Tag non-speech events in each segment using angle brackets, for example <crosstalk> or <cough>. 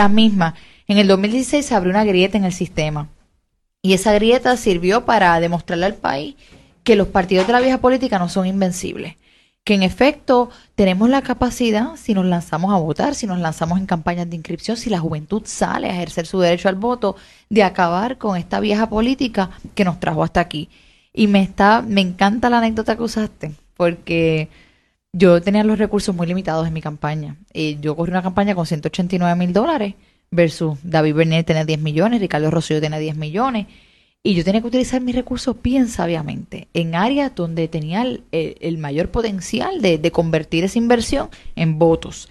las mismas. En el 2016 se abrió una grieta en el sistema. Y esa grieta sirvió para demostrarle al país que los partidos de la vieja política no son invencibles. Que en efecto tenemos la capacidad, si nos lanzamos a votar, si nos lanzamos en campañas de inscripción, si la juventud sale a ejercer su derecho al voto, de acabar con esta vieja política que nos trajo hasta aquí. Y me está, me encanta la anécdota que usaste, porque yo tenía los recursos muy limitados en mi campaña. Yo corrí una campaña con 189 mil dólares versus David Bernier tenía 10 millones, Ricardo Rosselló tenía 10 millones. Y yo tenía que utilizar mis recursos bien sabiamente en áreas donde tenía el, mayor potencial de, de, convertir esa inversión en votos.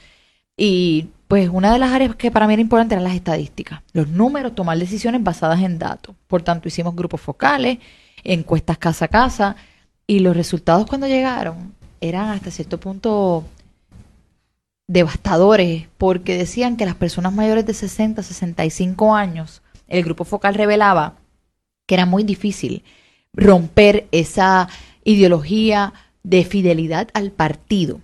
Y pues una de las áreas que para mí era importante eran las estadísticas, los números, tomar decisiones basadas en datos. Por tanto, hicimos grupos focales, encuestas casa a casa, y los resultados cuando llegaron eran hasta cierto punto devastadores porque decían que las personas mayores de 60, 65 años, el grupo focal revelaba que era muy difícil romper esa ideología de fidelidad al partido,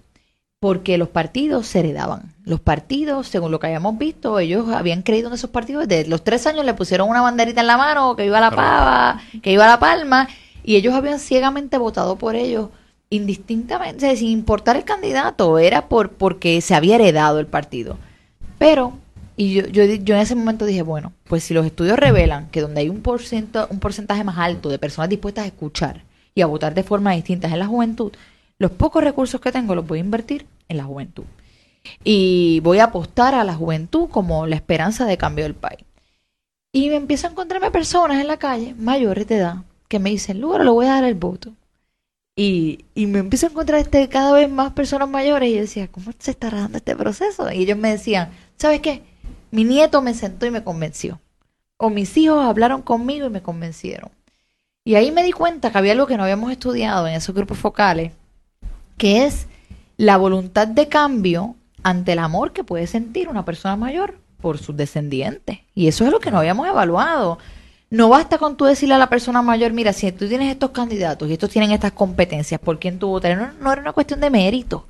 porque los partidos se heredaban. Los partidos, según lo que habíamos visto, ellos habían creído en esos partidos desde los tres años le pusieron una banderita en la mano, que iba a la pava, que iba a la palma, y ellos habían ciegamente votado por ellos indistintamente, sin importar el candidato, era por porque se había heredado el partido. Pero, y yo, yo, en ese momento dije, bueno, pues si los estudios revelan que donde hay un, un porcentaje más alto de personas dispuestas a escuchar y a votar de forma distinta en la juventud, los pocos recursos que tengo los voy a invertir en la juventud. Y voy a apostar a la juventud como la esperanza de cambio del país. Y me empiezo a encontrarme personas en la calle, mayores de edad, que me dicen, luego le voy a dar el voto. Y, y me empiezo a encontrar este, cada vez más personas mayores y yo decía, ¿cómo se está dando este proceso? Y ellos me decían, ¿sabes qué? Mi nieto me sentó y me convenció. O mis hijos hablaron conmigo y me convencieron. Y ahí me di cuenta que había algo que no habíamos estudiado en esos grupos focales, que es la voluntad de cambio ante el amor que puede sentir una persona mayor por sus descendientes. Y eso es lo que no habíamos evaluado. No basta con tú decirle a la persona mayor, mira, si tú tienes estos candidatos y estos tienen estas competencias, ¿por quién tú votas? No, era una cuestión de mérito.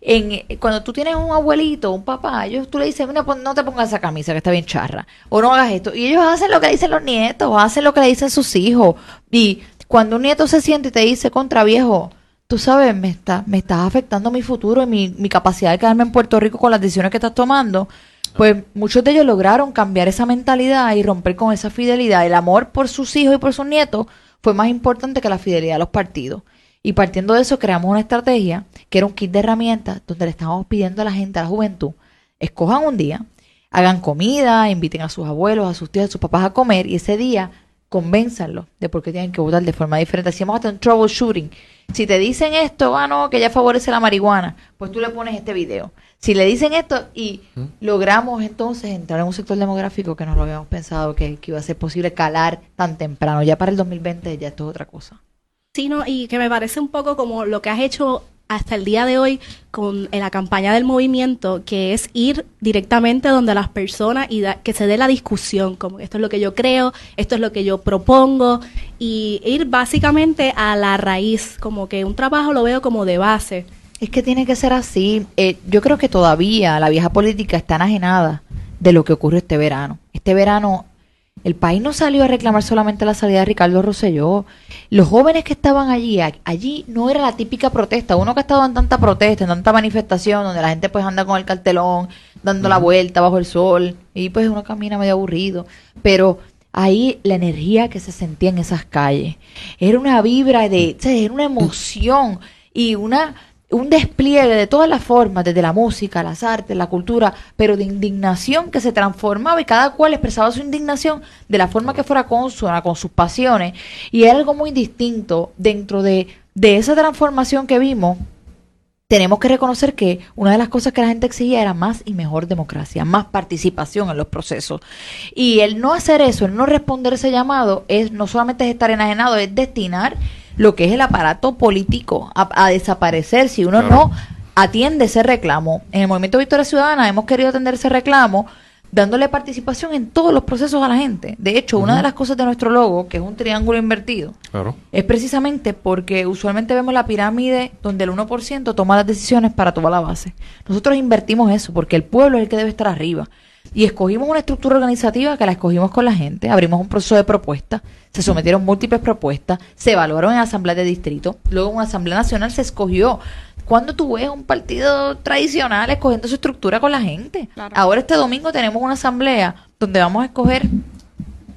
En, eh, cuando tú tienes un abuelito, un papá, ellos tú le dices, mira, no te pongas esa camisa que está bien charra, o no hagas esto. Y ellos hacen lo que dicen los nietos, hacen lo que le dicen sus hijos. Y cuando un nieto se siente y te dice, contra viejo, tú sabes, me, está, me estás afectando mi futuro y mi, mi capacidad de quedarme en Puerto Rico con las decisiones que estás tomando pues muchos de ellos lograron cambiar esa mentalidad y romper con esa fidelidad. El amor por sus hijos y por sus nietos fue más importante que la fidelidad a los partidos. Y partiendo de eso creamos una estrategia que era un kit de herramientas donde le estábamos pidiendo a la gente, a la juventud, escojan un día, hagan comida, inviten a sus abuelos, a sus tíos, a sus papás a comer y ese día convénzanlos de por qué tienen que votar de forma diferente. Hacíamos hasta un troubleshooting. Si te dicen esto, ah, no, que ya favorece la marihuana, pues tú le pones este video. Si le dicen esto y logramos entonces entrar en un sector demográfico que no lo habíamos pensado que, iba a ser posible calar tan temprano, ya para el 2020 ya esto es otra cosa. Sí, no, y que me parece un poco como lo que has hecho hasta el día de hoy con la campaña del movimiento, que es ir directamente donde las personas y que se dé la discusión, como esto es lo que yo creo, esto es lo que yo propongo, y ir básicamente a la raíz, como que un trabajo lo veo como de base. Es que tiene que ser así. Eh, yo creo que todavía la vieja política está enajenada de lo que ocurrió este verano. Este verano el país no salió a reclamar solamente la salida de Ricardo Rosselló. Los jóvenes que estaban allí, allí no era la típica protesta. Uno que ha estado en tanta protesta, en tanta manifestación, donde la gente pues anda con el cartelón, dando la vuelta bajo el sol, y pues uno camina medio aburrido. Pero ahí la energía que se sentía en esas calles, era una vibra de, era una emoción y una un despliegue de todas las formas, desde la música, las artes, la cultura, pero de indignación que se transformaba y cada cual expresaba su indignación de la forma que fuera consona con sus pasiones. Y era algo muy distinto dentro de, de esa transformación que vimos. Tenemos que reconocer que una de las cosas que la gente exigía era más y mejor democracia, más participación en los procesos. Y el no hacer eso, el no responder ese llamado, es no solamente es estar enajenado, es destinar lo que es el aparato político a, desaparecer si uno no atiende ese reclamo. En el Movimiento Victoria Ciudadana hemos querido atender ese reclamo dándole participación en todos los procesos a la gente. De hecho, una de las cosas de nuestro logo, que es un triángulo invertido, es precisamente porque usualmente vemos la pirámide donde el 1% toma las decisiones para toda la base. Nosotros invertimos eso porque el pueblo es el que debe estar arriba. Y escogimos una estructura organizativa que la escogimos con la gente, abrimos un proceso de propuestas, se sometieron múltiples propuestas, se evaluaron en asamblea de distrito, luego en asamblea nacional se escogió cuando tú ves un partido tradicional escogiendo su estructura con la gente? Ahora este domingo tenemos una asamblea donde vamos a escoger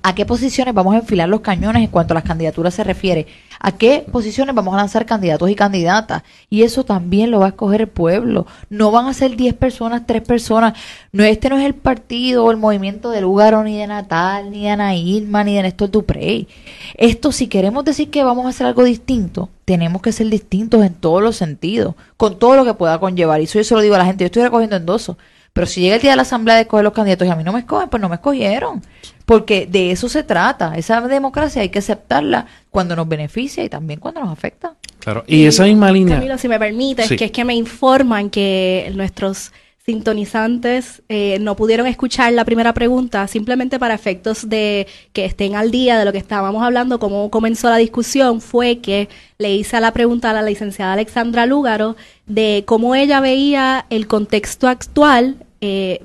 a qué posiciones vamos a enfilar los cañones en cuanto a las candidaturas se refiere, a qué posiciones vamos a lanzar candidatos y candidatas. Y eso también lo va a escoger el pueblo. No van a ser 10 personas, 3 personas. No, este no es el partido o el movimiento de Lugaro, ni de Natal, ni de Ana Irma, ni de Néstor Duprey. Esto, si queremos decir que vamos a hacer algo distinto, tenemos que ser distintos en todos los sentidos, con todo lo que pueda conllevar. Y eso yo se lo digo a la gente, yo estoy recogiendo endosos. Pero si llega el día de la asamblea de escoger los candidatos y a mí no me escogen, pues no me escogieron. Porque de eso se trata. Esa democracia hay que aceptarla cuando nos beneficia y también cuando nos afecta. Claro, y, esa misma línea. Camilo, si me permite, es que es que me informan que nuestros sintonizantes eh, no pudieron escuchar la primera pregunta, simplemente para efectos de que estén al día de lo que estábamos hablando, cómo comenzó la discusión, fue que le hice la pregunta a la licenciada Alexandra Lúgaro de cómo ella veía el contexto actual eh,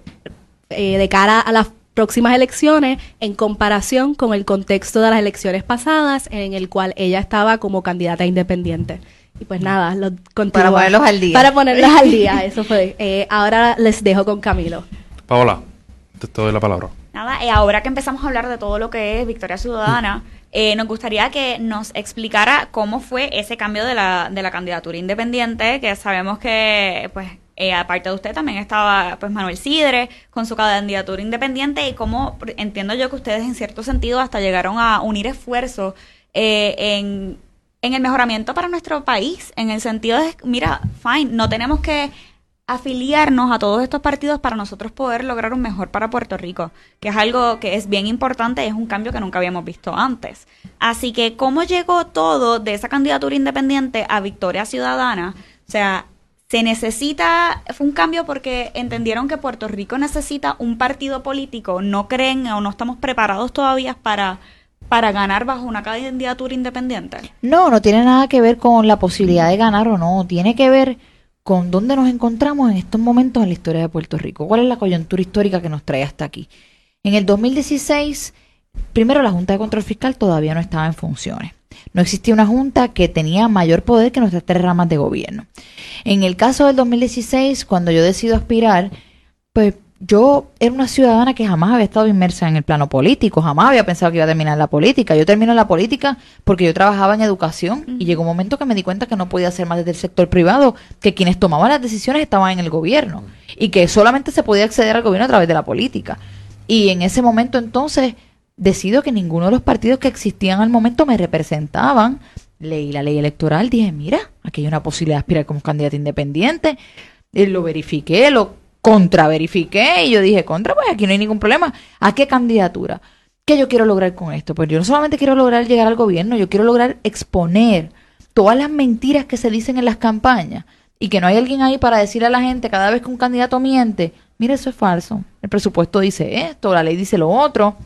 eh, de cara a las próximas elecciones en comparación con el contexto de las elecciones pasadas en el cual ella estaba como candidata independiente. Y pues nada, lo Para ponerlos al día. Para ponerlos al día, <laughs> eso fue. Eh, ahora les dejo con Camilo. Paola, te doy la palabra. Nada, y ahora que empezamos a hablar de todo lo que es Victoria Ciudadana, eh, nos gustaría que nos explicara cómo fue ese cambio de la, de la candidatura independiente, que sabemos que, pues, eh, aparte de usted también estaba pues Manuel Sidre con su candidatura independiente y cómo entiendo yo que ustedes en cierto sentido hasta llegaron a unir esfuerzos en en el mejoramiento para nuestro país, en el sentido de, mira, fine, no tenemos que afiliarnos a todos estos partidos para nosotros poder lograr un mejor para Puerto Rico, que es algo que es bien importante es un cambio que nunca habíamos visto antes. Así que, ¿cómo llegó todo de esa candidatura independiente a Victoria Ciudadana? O sea, se necesita, fue un cambio porque entendieron que Puerto Rico necesita un partido político, no creen o no estamos preparados todavía para para ganar bajo una candidatura independiente? No, no tiene nada que ver con la posibilidad de ganar o no, tiene que ver con dónde nos encontramos en estos momentos en la historia de Puerto Rico, cuál es la coyuntura histórica que nos trae hasta aquí. En el 2016, primero la Junta de Control Fiscal todavía no estaba en funciones. No existía una junta que tenía mayor poder que nuestras tres ramas de gobierno. En el caso del 2016, cuando yo decido aspirar, pues yo era una ciudadana que jamás había estado inmersa en el plano político, jamás había pensado que iba a terminar la política. Yo termino la política porque yo trabajaba en educación y llegó un momento que me di cuenta que no podía ser más desde el sector privado, que quienes tomaban las decisiones estaban en el gobierno y que solamente se podía acceder al gobierno a través de la política. Y en ese momento entonces decido que ninguno de los partidos que existían al momento me representaban. Leí la ley electoral, dije, mira, aquí hay una posibilidad de aspirar como candidata independiente. Y lo verifiqué, lo contraverifiqué y yo dije, contra, pues aquí no hay ningún problema. ¿A qué candidatura? ¿Qué yo quiero lograr con esto? Pues yo no solamente quiero lograr llegar al gobierno, yo quiero lograr exponer todas las mentiras que se dicen en las campañas y que no hay alguien ahí para decir a la gente cada vez que un candidato miente, mire, eso es falso. El presupuesto dice esto, la ley dice lo otro.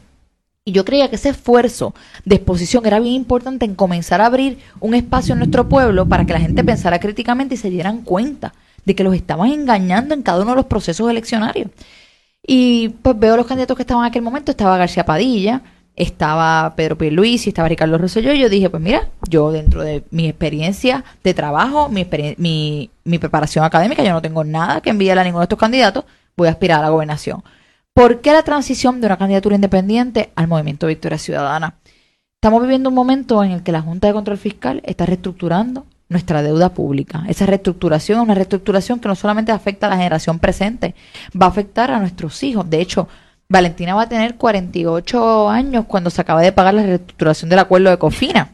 Y yo creía que ese esfuerzo de exposición era bien importante en comenzar a abrir un espacio en nuestro pueblo para que la gente pensara críticamente y se dieran cuenta de que los estaban engañando en cada uno de los procesos eleccionarios. Y pues veo los candidatos que estaban en aquel momento, estaba García Padilla, estaba Pedro Pierluisi, estaba Ricardo Rosselló, y yo dije, pues mira, yo dentro de mi experiencia de trabajo, mi, mi, mi preparación académica, yo no tengo nada que enviarle a ninguno de estos candidatos, voy a aspirar a la gobernación. ¿Por qué la transición de una candidatura independiente al movimiento Victoria Ciudadana? Estamos viviendo un momento en el que la Junta de Control Fiscal está reestructurando nuestra deuda pública. Esa reestructuración es una reestructuración que no solamente afecta a la generación presente, va a afectar a nuestros hijos. De hecho, Valentina va a tener 48 años cuando se acaba de pagar la reestructuración del acuerdo de Cofina.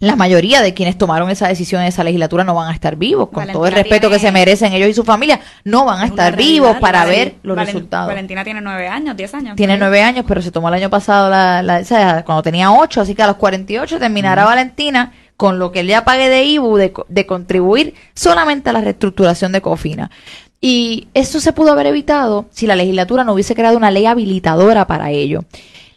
La mayoría de quienes tomaron esa decisión en esa legislatura no van a estar vivos, con todo el respeto que se merecen ellos y su familia, no van a estar vivos para ver los resultados. Valentina tiene nueve años, diez años. Tiene nueve años, pero se tomó el año pasado la, cuando tenía ocho, así que a los 48 terminará Valentina con lo que él ya de IBU de, de contribuir solamente a la reestructuración de COFINA. Y eso se pudo haber evitado si la legislatura no hubiese creado una ley habilitadora para ello.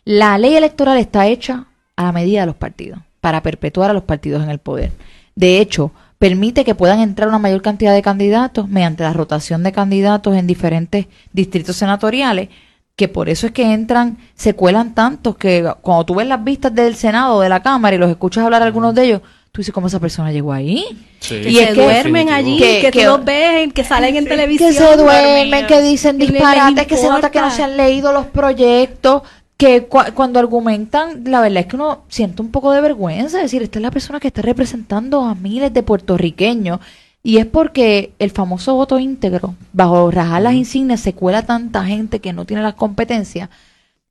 La ley electoral está hecha a la medida de los partidos, para perpetuar a los partidos en el poder. De hecho, permite que puedan entrar una mayor cantidad de candidatos mediante la rotación de candidatos en diferentes distritos senatoriales, que por eso es que entran, se cuelan tantos que cuando tú ves las vistas del Senado de la Cámara y los escuchas hablar algunos de ellos, tú dices cómo esa persona llegó ahí. Sí. Que Y se es que- duermen allí, que- que, que- tú los ves, que salen en televisión. que se duermen, que dicen disparates, que se nota que no se han leído los proyectos, que cua- cuando argumentan, la verdad es que uno siente un poco de vergüenza, es decir, esta es la persona que está representando a miles de puertorriqueños. Y es porque el famoso voto íntegro, bajo rajar las insignias, se cuela tanta gente que no tiene las competencias.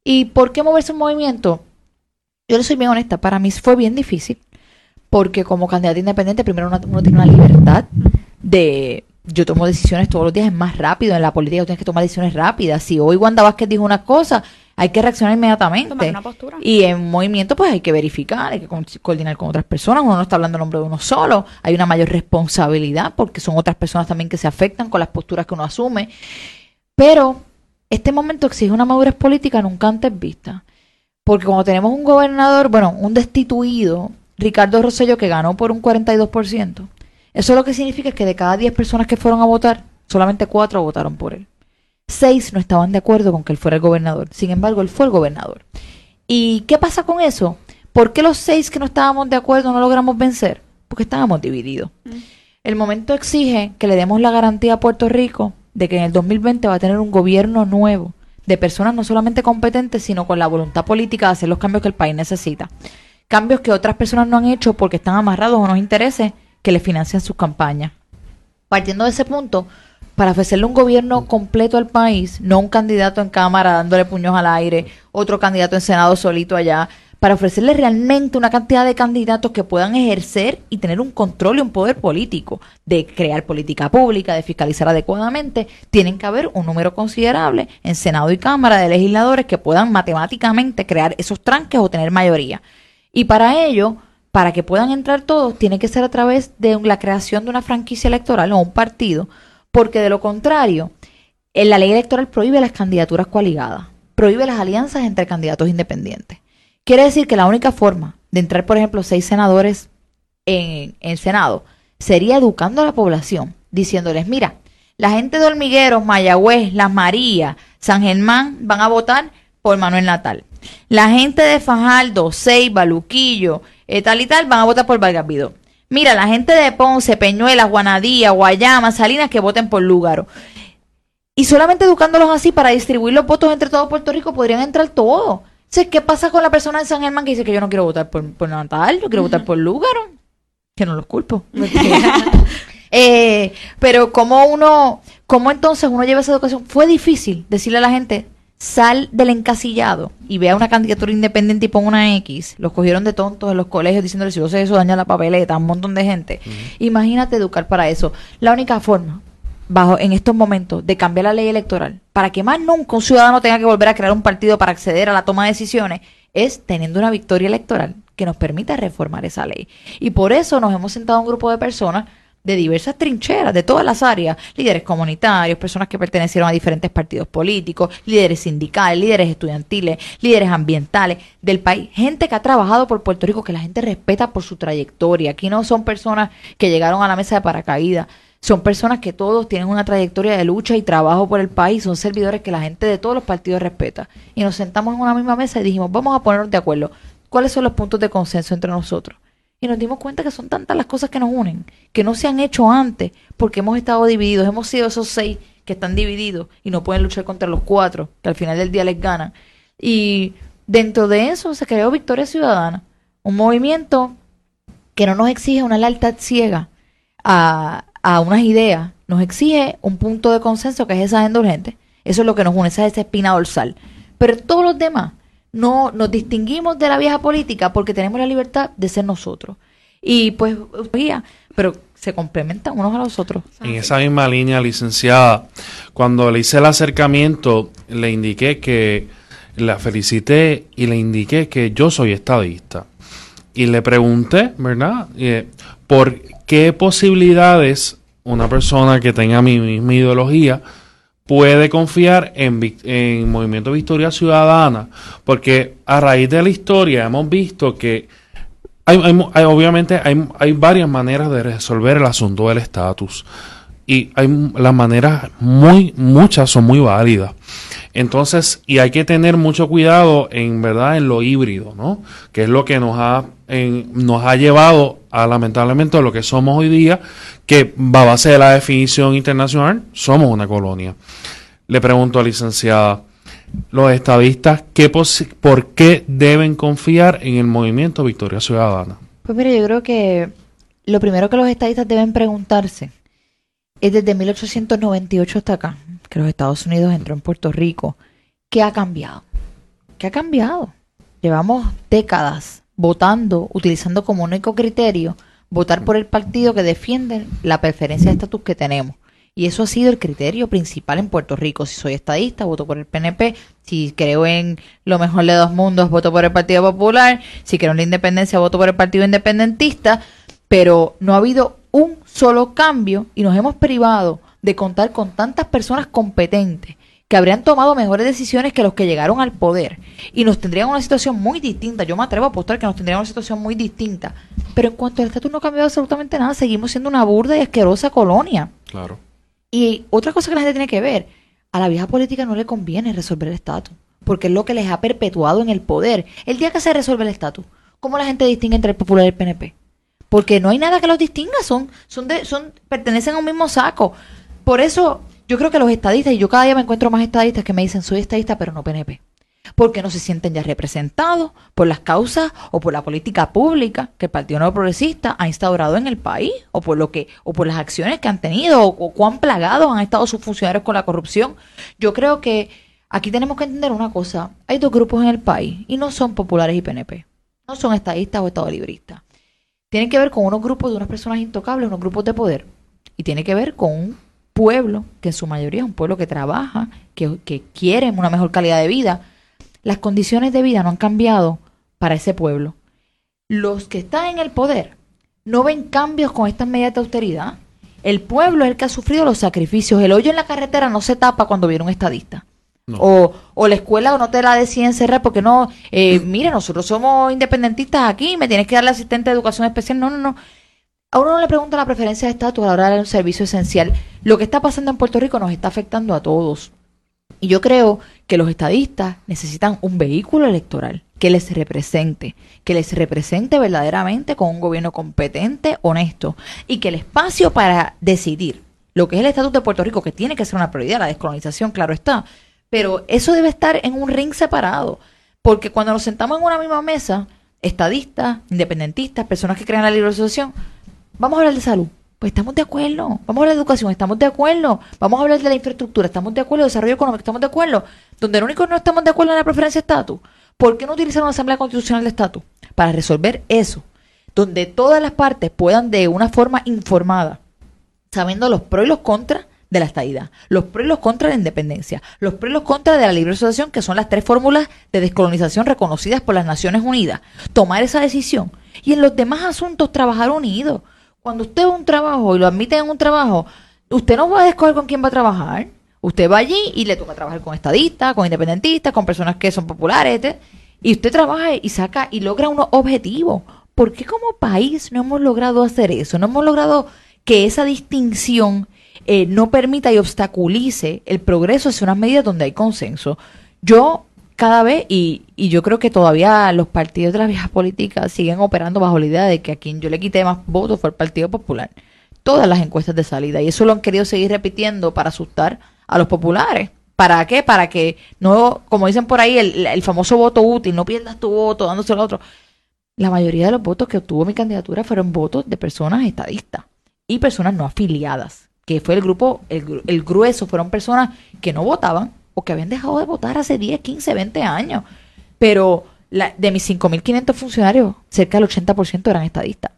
¿Y por qué moverse un movimiento? Yo le soy bien honesta, para mí fue bien difícil, porque como candidata independiente, primero uno, uno tiene una libertad de... Yo tomo decisiones todos los días, es más rápido. En la política tú tienes que tomar decisiones rápidas. Si hoy Wanda Vázquez dijo una cosa, hay que reaccionar Tomar inmediatamente. una postura. Y en movimiento, pues hay que verificar, hay que co- coordinar con otras personas. Uno no está hablando en nombre de uno solo. Hay una mayor responsabilidad porque son otras personas también que se afectan con las posturas que uno asume. Pero este momento exige una madurez política nunca antes vista. Porque cuando tenemos un gobernador, bueno, un destituido, Ricardo Rosselló, que ganó por un 42%, eso lo que significa es que de cada 10 personas que fueron a votar, solamente 4 votaron por él. 6 no estaban de acuerdo con que él fuera el gobernador. Sin embargo, él fue el gobernador. ¿Y qué pasa con eso? ¿Por qué los 6 que no estábamos de acuerdo no logramos vencer? Porque estábamos divididos. El momento exige que le demos la garantía a Puerto Rico de que en el 2020 va a tener un gobierno nuevo, de personas no solamente competentes, sino con la voluntad política de hacer los cambios que el país necesita. Cambios que otras personas no han hecho porque están amarrados a unos intereses que le financian sus campañas. Partiendo de ese punto, para ofrecerle un gobierno completo al país, no un candidato en Cámara dándole puños al aire, otro candidato en Senado solito allá, para ofrecerle realmente una cantidad de candidatos que puedan ejercer y tener un control y un poder político, de crear política pública, de fiscalizar adecuadamente, tienen que haber un número considerable en Senado y Cámara de legisladores que puedan matemáticamente crear esos tranques o tener mayoría. Y para ello, para que puedan entrar todos, tiene que ser a través de la creación de una franquicia electoral o un partido, porque de lo contrario, en la ley electoral prohíbe las candidaturas coaligadas, prohíbe las alianzas entre candidatos independientes. Quiere decir que la única forma de entrar, por ejemplo, seis senadores en, el Senado sería educando a la población, diciéndoles, mira, la gente de Hormigueros, Mayagüez, Las Marías, San Germán van a votar por Manuel Natal. La gente de Fajardo, Ceiba, Luquillo, eh, tal y tal van a votar por Vargas Vidó. Mira, la gente de Ponce, Peñuelas, Guanadía, Guayama, Salinas que voten por Lúgaro. Y solamente educándolos así para distribuir los votos entre todo Puerto Rico podrían entrar todos. Entonces, ¿qué pasa con la persona de San Germán que dice que yo no quiero votar por, por Natal, yo quiero votar por Lúgaro? Que no los culpo. <laughs> Eh, pero cómo uno, cómo entonces uno lleva esa educación, fue difícil decirle a la gente, sal del encasillado y vea una candidatura independiente y pon una X. Los cogieron de tontos en los colegios diciéndole si yo sé eso daña la papeleta, un montón de gente. Imagínate educar para eso. La única forma, bajo en estos momentos, de cambiar la ley electoral, para que más nunca un ciudadano tenga que volver a crear un partido para acceder a la toma de decisiones, es teniendo una victoria electoral que nos permita reformar esa ley. Y por eso nos hemos sentado un grupo de personas de diversas trincheras, de todas las áreas, líderes comunitarios, personas que pertenecieron a diferentes partidos políticos, líderes sindicales, líderes estudiantiles, líderes ambientales del país, gente que ha trabajado por Puerto Rico, que la gente respeta por su trayectoria. Aquí no son personas que llegaron a la mesa de paracaídas, son personas que todos tienen una trayectoria de lucha y trabajo por el país, son servidores que la gente de todos los partidos respeta. Y nos sentamos en una misma mesa y dijimos, vamos a ponernos de acuerdo, ¿cuáles son los puntos de consenso entre nosotros? Y nos dimos cuenta que son tantas las cosas que nos unen, que no se han hecho antes, porque hemos estado divididos, hemos sido esos seis que están divididos y no pueden luchar contra los cuatro, que al final del día les ganan. Y dentro de eso se creó Victoria Ciudadana, un movimiento que no nos exige una lealtad ciega a, a unas ideas, nos exige un punto de consenso que es esa agenda. Eso es lo que nos une, esa es esa espina dorsal. Pero todos los demás no nos distinguimos de la vieja política porque tenemos la libertad de ser nosotros. Y pues, pero se complementan unos a los otros. En esa misma línea, licenciada, cuando le hice el acercamiento, le indiqué que la felicité y le indiqué que yo soy estadista. Y le pregunté, ¿verdad? Eh, ¿Por qué posibilidades una persona que tenga mi misma ideología puede confiar en, en Movimiento Victoria Ciudadana, porque a raíz de la historia hemos visto que hay, hay obviamente hay, hay varias maneras de resolver el asunto del estatus y hay las maneras muy muchas son muy válidas entonces y hay que tener mucho cuidado en verdad en lo híbrido no que es lo que nos ha en- nos ha llevado a lamentablemente a lo que somos hoy día que va a base de la definición internacional somos una colonia. Le pregunto a licenciada los estadistas ¿qué por qué deben confiar en el movimiento Victoria Ciudadana Pues mire, yo creo que lo primero que los estadistas deben preguntarse es desde 1898 hasta acá, que los Estados Unidos entró en Puerto Rico, ¿qué ha cambiado? ¿Qué ha cambiado? Llevamos décadas votando, utilizando como único criterio votar por el partido que defiende la preferencia de estatus que tenemos. Y eso ha sido el criterio principal en Puerto Rico. Si soy estadista, voto por el PNP. Si creo en lo mejor de dos mundos, voto por el Partido Popular. Si creo en la independencia, voto por el Partido Independentista. Pero no ha habido un solo cambio y nos hemos privado de contar con tantas personas competentes que habrían tomado mejores decisiones que los que llegaron al poder y nos tendrían una situación muy distinta. Yo me atrevo a apostar que nos tendrían una situación muy distinta. Pero en cuanto al estatus no ha cambiado absolutamente nada, seguimos siendo una burda y asquerosa colonia. claro Y otra cosa que la gente tiene que ver, a la vieja política no le conviene resolver el estatus, porque es lo que les ha perpetuado en el poder. El día que se resuelve el estatus, ¿cómo la gente distingue entre el popular y el PNP? Porque no hay nada que los distinga, son, son, de, son, pertenecen a un mismo saco. Por eso yo creo que los estadistas, y yo cada día me encuentro más estadistas que me dicen soy estadista pero no PNP. Porque no se sienten ya representados por las causas o por la política pública que el Partido Nuevo Progresista ha instaurado en el país, o por lo que, o por las acciones que han tenido, o, cuán plagados han estado sus funcionarios con la corrupción. Yo creo que aquí tenemos que entender una cosa. Hay dos grupos en el país y no son populares y PNP. No son estadistas o estadolibristas. Tienen que ver con unos grupos de unas personas intocables, unos grupos de poder. Y tiene que ver con un pueblo, que en su mayoría es un pueblo que trabaja, que, que quiere una mejor calidad de vida. Las condiciones de vida no han cambiado para ese pueblo. Los que están en el poder no ven cambios con estas medidas de austeridad. El pueblo es el que ha sufrido los sacrificios. El hoyo en la carretera no se tapa cuando viene un estadista. No. O, o la escuela no te la deciden cerrar porque no, eh, mire, nosotros somos independentistas aquí, me tienes que dar la asistente de educación especial. No, no, no. A uno no le pregunta la preferencia de estatus a la hora de un servicio esencial. Lo que está pasando en Puerto Rico nos está afectando a todos. Y yo creo que los estadistas necesitan un vehículo electoral que les represente, que les represente verdaderamente con un gobierno competente, honesto, y que el espacio para decidir lo que es el estatus de Puerto Rico, que tiene que ser una prioridad, la descolonización, claro está, pero eso debe estar en un ring separado, porque cuando nos sentamos en una misma mesa, estadistas, independentistas, personas que crean la libre asociación, vamos a hablar de salud. Pues estamos de acuerdo. Vamos a hablar de educación, estamos de acuerdo. Vamos a hablar de la infraestructura, estamos de acuerdo. Desarrollo económico, estamos de acuerdo. Donde lo único que no estamos de acuerdo es la preferencia de estatus. ¿Por qué no utilizar una asamblea constitucional de estatus? Para resolver eso. Donde todas las partes puedan de una forma informada, sabiendo los pros y los contras de la estadidad, los pros y los contras de la independencia, los pros y los contras de la libre asociación, que son las tres fórmulas de descolonización reconocidas por las Naciones Unidas. Tomar esa decisión y en los demás asuntos trabajar unidos. Cuando usted va a un trabajo y lo admite en un trabajo, usted no va a escoger con quién va a trabajar. Usted va allí y le toca trabajar con estadistas, con independentistas, con personas que son populares, etc. y usted trabaja y saca y logra unos objetivos. ¿Por qué como país no hemos logrado hacer eso? No hemos logrado que esa distinción eh, no permita y obstaculice el progreso hacia unas medidas donde hay consenso. Yo cada vez, y, y yo creo que todavía los partidos de las viejas políticas siguen operando bajo la idea de que a quien yo le quité más votos fue el Partido Popular. Todas las encuestas de salida. Y eso lo han querido seguir repitiendo para asustar a los populares. ¿Para qué? Para que no, como dicen por ahí, el, famoso voto útil, no pierdas tu voto dándoselo a otro. La mayoría de los votos que obtuvo mi candidatura fueron votos de personas estadistas y personas no afiliadas, que fue el grupo, el, el grueso, fueron personas que no votaban o que habían dejado de votar hace 10, 15, 20 años. Pero la- de mis 5.500 funcionarios, cerca del 80% eran estadistas.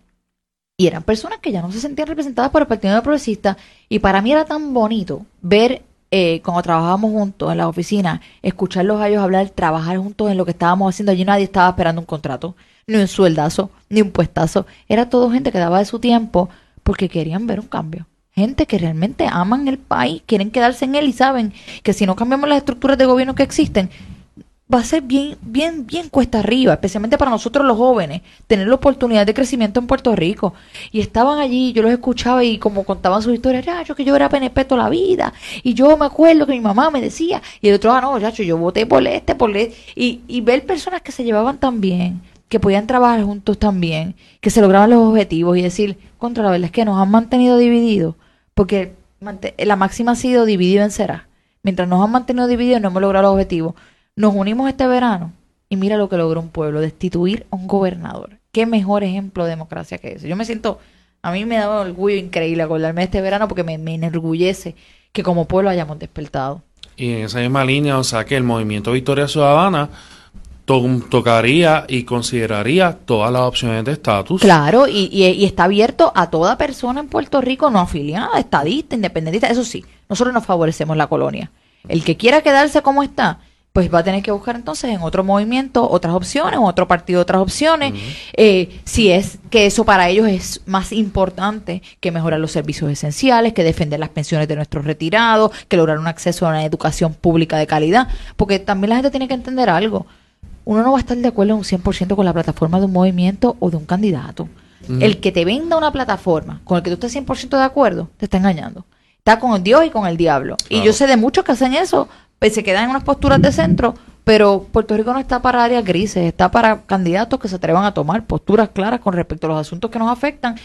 Y eran personas que ya no se sentían representadas por el Partido Nuevo Progresista. Y para mí era tan bonito ver, eh, cuando trabajábamos juntos en la oficina, escucharlos a ellos hablar, trabajar juntos en lo que estábamos haciendo. Allí nadie estaba esperando un contrato, ni un sueldazo, ni un puestazo. Era todo gente que daba de su tiempo porque querían ver un cambio. Gente que realmente aman el país, quieren quedarse en él y saben que si no cambiamos las estructuras de gobierno que existen, va a ser bien, bien, bien cuesta arriba, especialmente para nosotros los jóvenes, tener la oportunidad de crecimiento en Puerto Rico. Y estaban allí, yo los escuchaba y como contaban sus historias, ya, yo que yo era PNP toda la vida, y yo me acuerdo que mi mamá me decía, y el otro, ah, no, ya, yo voté por este, por este, y, y ver personas que se llevaban tan bien, que podían trabajar juntos también, que se lograban los objetivos y decir, contra la verdad es que nos han mantenido divididos, porque la máxima ha sido dividido en será. Mientras nos han mantenido divididos no hemos logrado los objetivos. Nos unimos este verano y mira lo que logró un pueblo, destituir a un gobernador. Qué mejor ejemplo de democracia que ese. Yo me siento, a mí me da un orgullo increíble acordarme de este verano porque me, me enorgullece que como pueblo hayamos despertado. Y en esa misma línea, o sea que el movimiento Victoria Ciudadana tocaría y consideraría todas las opciones de estatus. Claro, y, y, está abierto a toda persona en Puerto Rico no afiliada, estadista, independentista. Eso sí, nosotros no favorecemos la colonia. El que quiera quedarse como está, pues va a tener que buscar entonces en otro movimiento otras opciones, otro partido otras opciones, eh, si es que eso para ellos es más importante que mejorar los servicios esenciales, que defender las pensiones de nuestros retirados, que lograr un acceso a una educación pública de calidad, porque también la gente tiene que entender algo, uno no va a estar de acuerdo un 100% con la plataforma de un movimiento o de un candidato. El que te venda una plataforma con el que tú estés 100% de acuerdo, te está engañando. Está con Dios y con el diablo. Y yo sé de muchos que hacen eso pues, se quedan en unas posturas de centro, pero Puerto Rico no está para áreas grises, está para candidatos que se atrevan a tomar posturas claras con respecto a los asuntos que nos afectan.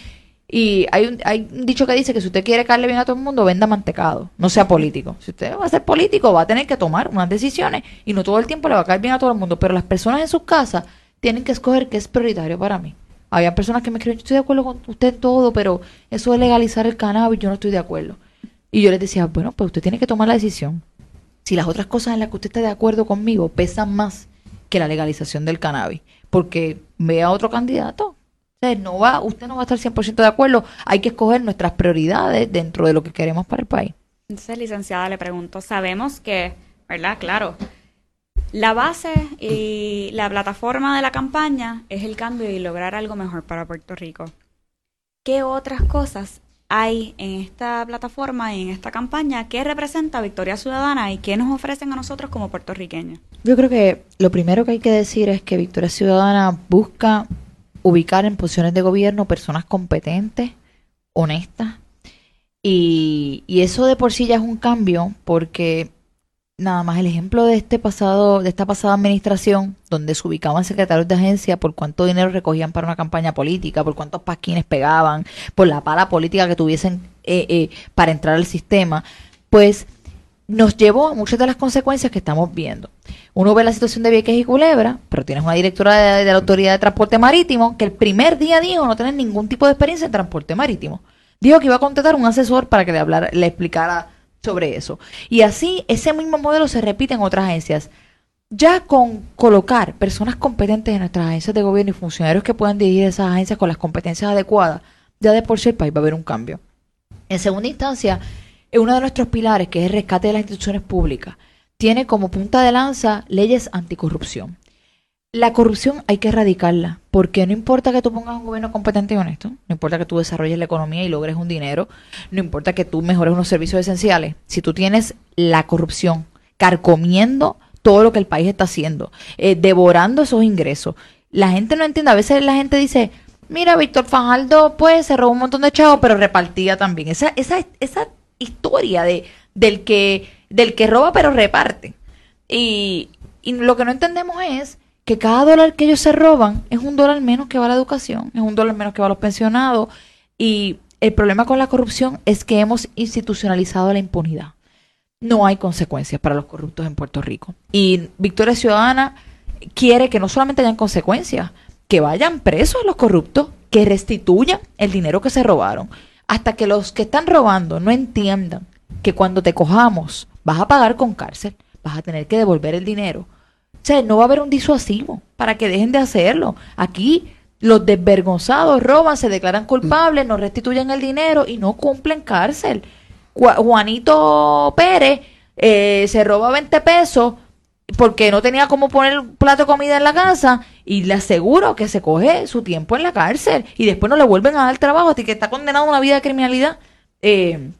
Y hay un, hay un dicho que dice que si usted quiere caerle bien a todo el mundo, venda mantecado, no sea político. Si usted va a ser político, va a tener que tomar unas decisiones y no todo el tiempo le va a caer bien a todo el mundo, pero las personas en sus casas tienen que escoger qué es prioritario para mí. Había personas que me escriben, yo estoy de acuerdo con usted en todo, pero eso de legalizar el cannabis, yo no estoy de acuerdo. Y yo les decía, bueno, pues usted tiene que tomar la decisión si las otras cosas en las que usted está de acuerdo conmigo pesan más que la legalización del cannabis, porque vea otro candidato. No va, usted no va a estar 100% de acuerdo, hay que escoger nuestras prioridades dentro de lo que queremos para el país. Entonces, licenciada, le pregunto, sabemos que, ¿verdad? Claro, la base y la plataforma de la campaña es el cambio y lograr algo mejor para Puerto Rico. ¿Qué otras cosas hay en esta plataforma y en esta campaña que representa Victoria Ciudadana y qué nos ofrecen a nosotros como puertorriqueños? Yo creo que lo primero que hay que decir es que Victoria Ciudadana busca ubicar en posiciones de gobierno personas competentes, honestas, y, eso de por sí ya es un cambio porque nada más el ejemplo de este pasado, de esta pasada administración, donde se ubicaban secretarios de agencia por cuánto dinero recogían para una campaña política, por cuántos pasquines pegaban, por la pala política que tuviesen eh, eh, para entrar al sistema, pues nos llevó a muchas de las consecuencias que estamos viendo. Uno ve la situación de Vieques y Culebra, pero tienes una directora de, la Autoridad de Transporte Marítimo que el primer día dijo no tener ningún tipo de experiencia en transporte marítimo. Dijo que iba a contratar un asesor para que le hablara, le explicara sobre eso. Y así ese mismo modelo se repite en otras agencias. Ya con colocar personas competentes en nuestras agencias de gobierno y funcionarios que puedan dirigir esas agencias con las competencias adecuadas, ya de por sí el país va a haber un cambio. En segunda instancia, uno de nuestros pilares, que es el rescate de las instituciones públicas, tiene como punta de lanza leyes anticorrupción. La corrupción hay que erradicarla, porque no importa que tú pongas un gobierno competente y honesto, no importa que tú desarrolles la economía y logres un dinero, no importa que tú mejores unos servicios esenciales, si tú tienes la corrupción carcomiendo todo lo que el país está haciendo, eh, devorando esos ingresos, la gente no entiende, a veces la gente dice, mira, Víctor Fajaldo, pues se robó un montón de chavos, pero repartía también. Esa, esa, esa historia de, del, que, del que roba pero reparte. Y, y lo que no entendemos es que cada dólar que ellos se roban es un dólar menos que va a la educación, es un dólar menos que va a los pensionados. Y el problema con la corrupción es que hemos institucionalizado la impunidad. No hay consecuencias para los corruptos en Puerto Rico. Y Victoria Ciudadana quiere que no solamente hayan consecuencias, que vayan presos los corruptos, que restituyan el dinero que se robaron, hasta que los que están robando no entiendan que cuando te cojamos vas a pagar con cárcel, vas a tener que devolver el dinero o sea, no va a haber un disuasivo para que dejen de hacerlo. Aquí los desvergonzados roban, se declaran culpables, no restituyen el dinero y no cumplen cárcel. Juanito Pérez eh, se roba 20 pesos porque no tenía cómo poner plato de comida en la casa y le aseguro que se coge su tiempo en la cárcel y después no le vuelven a dar trabajo, así que está condenado a una vida de criminalidad. eh,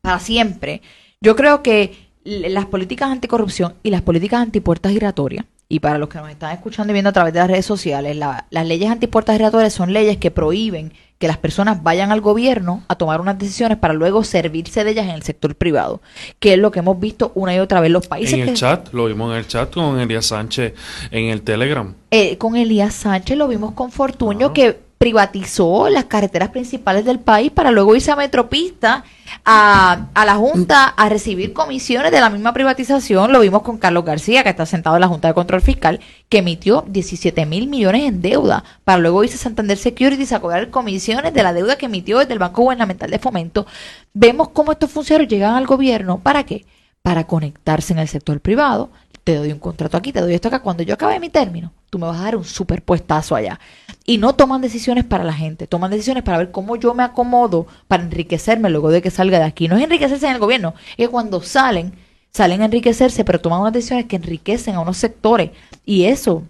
para siempre. Yo creo que las políticas anticorrupción y las políticas antipuertas giratorias, y para los que nos están escuchando y viendo a través de las redes sociales, la- las leyes antipuertas giratorias son leyes que prohíben que las personas vayan al gobierno a tomar unas decisiones para luego servirse de ellas en el sector privado, que es lo que hemos visto una y otra vez los países En el que- chat, lo vimos en el chat con Elías Sánchez en el Telegram. eh, con Elías Sánchez lo vimos con Fortuño que privatizó las carreteras principales del país para luego irse a Metropista a, a la Junta a recibir comisiones de la misma privatización. Lo vimos con Carlos García, que está sentado en la Junta de Control Fiscal, que emitió 17 mil millones en deuda para luego irse a Santander Securities a cobrar comisiones de la deuda que emitió desde el Banco Gubernamental de Fomento. Vemos cómo estos funcionarios llegan al gobierno. ¿Para qué? Para conectarse en el sector privado. Te doy un contrato aquí, te doy esto acá. Cuando yo acabe mi término, tú me vas a dar un superpuestazo allá. Y no toman decisiones para la gente, toman decisiones para ver cómo yo me acomodo para enriquecerme luego de que salga de aquí. No es enriquecerse en el gobierno, es cuando salen, salen a enriquecerse, pero toman unas decisiones que enriquecen a unos sectores. Y eso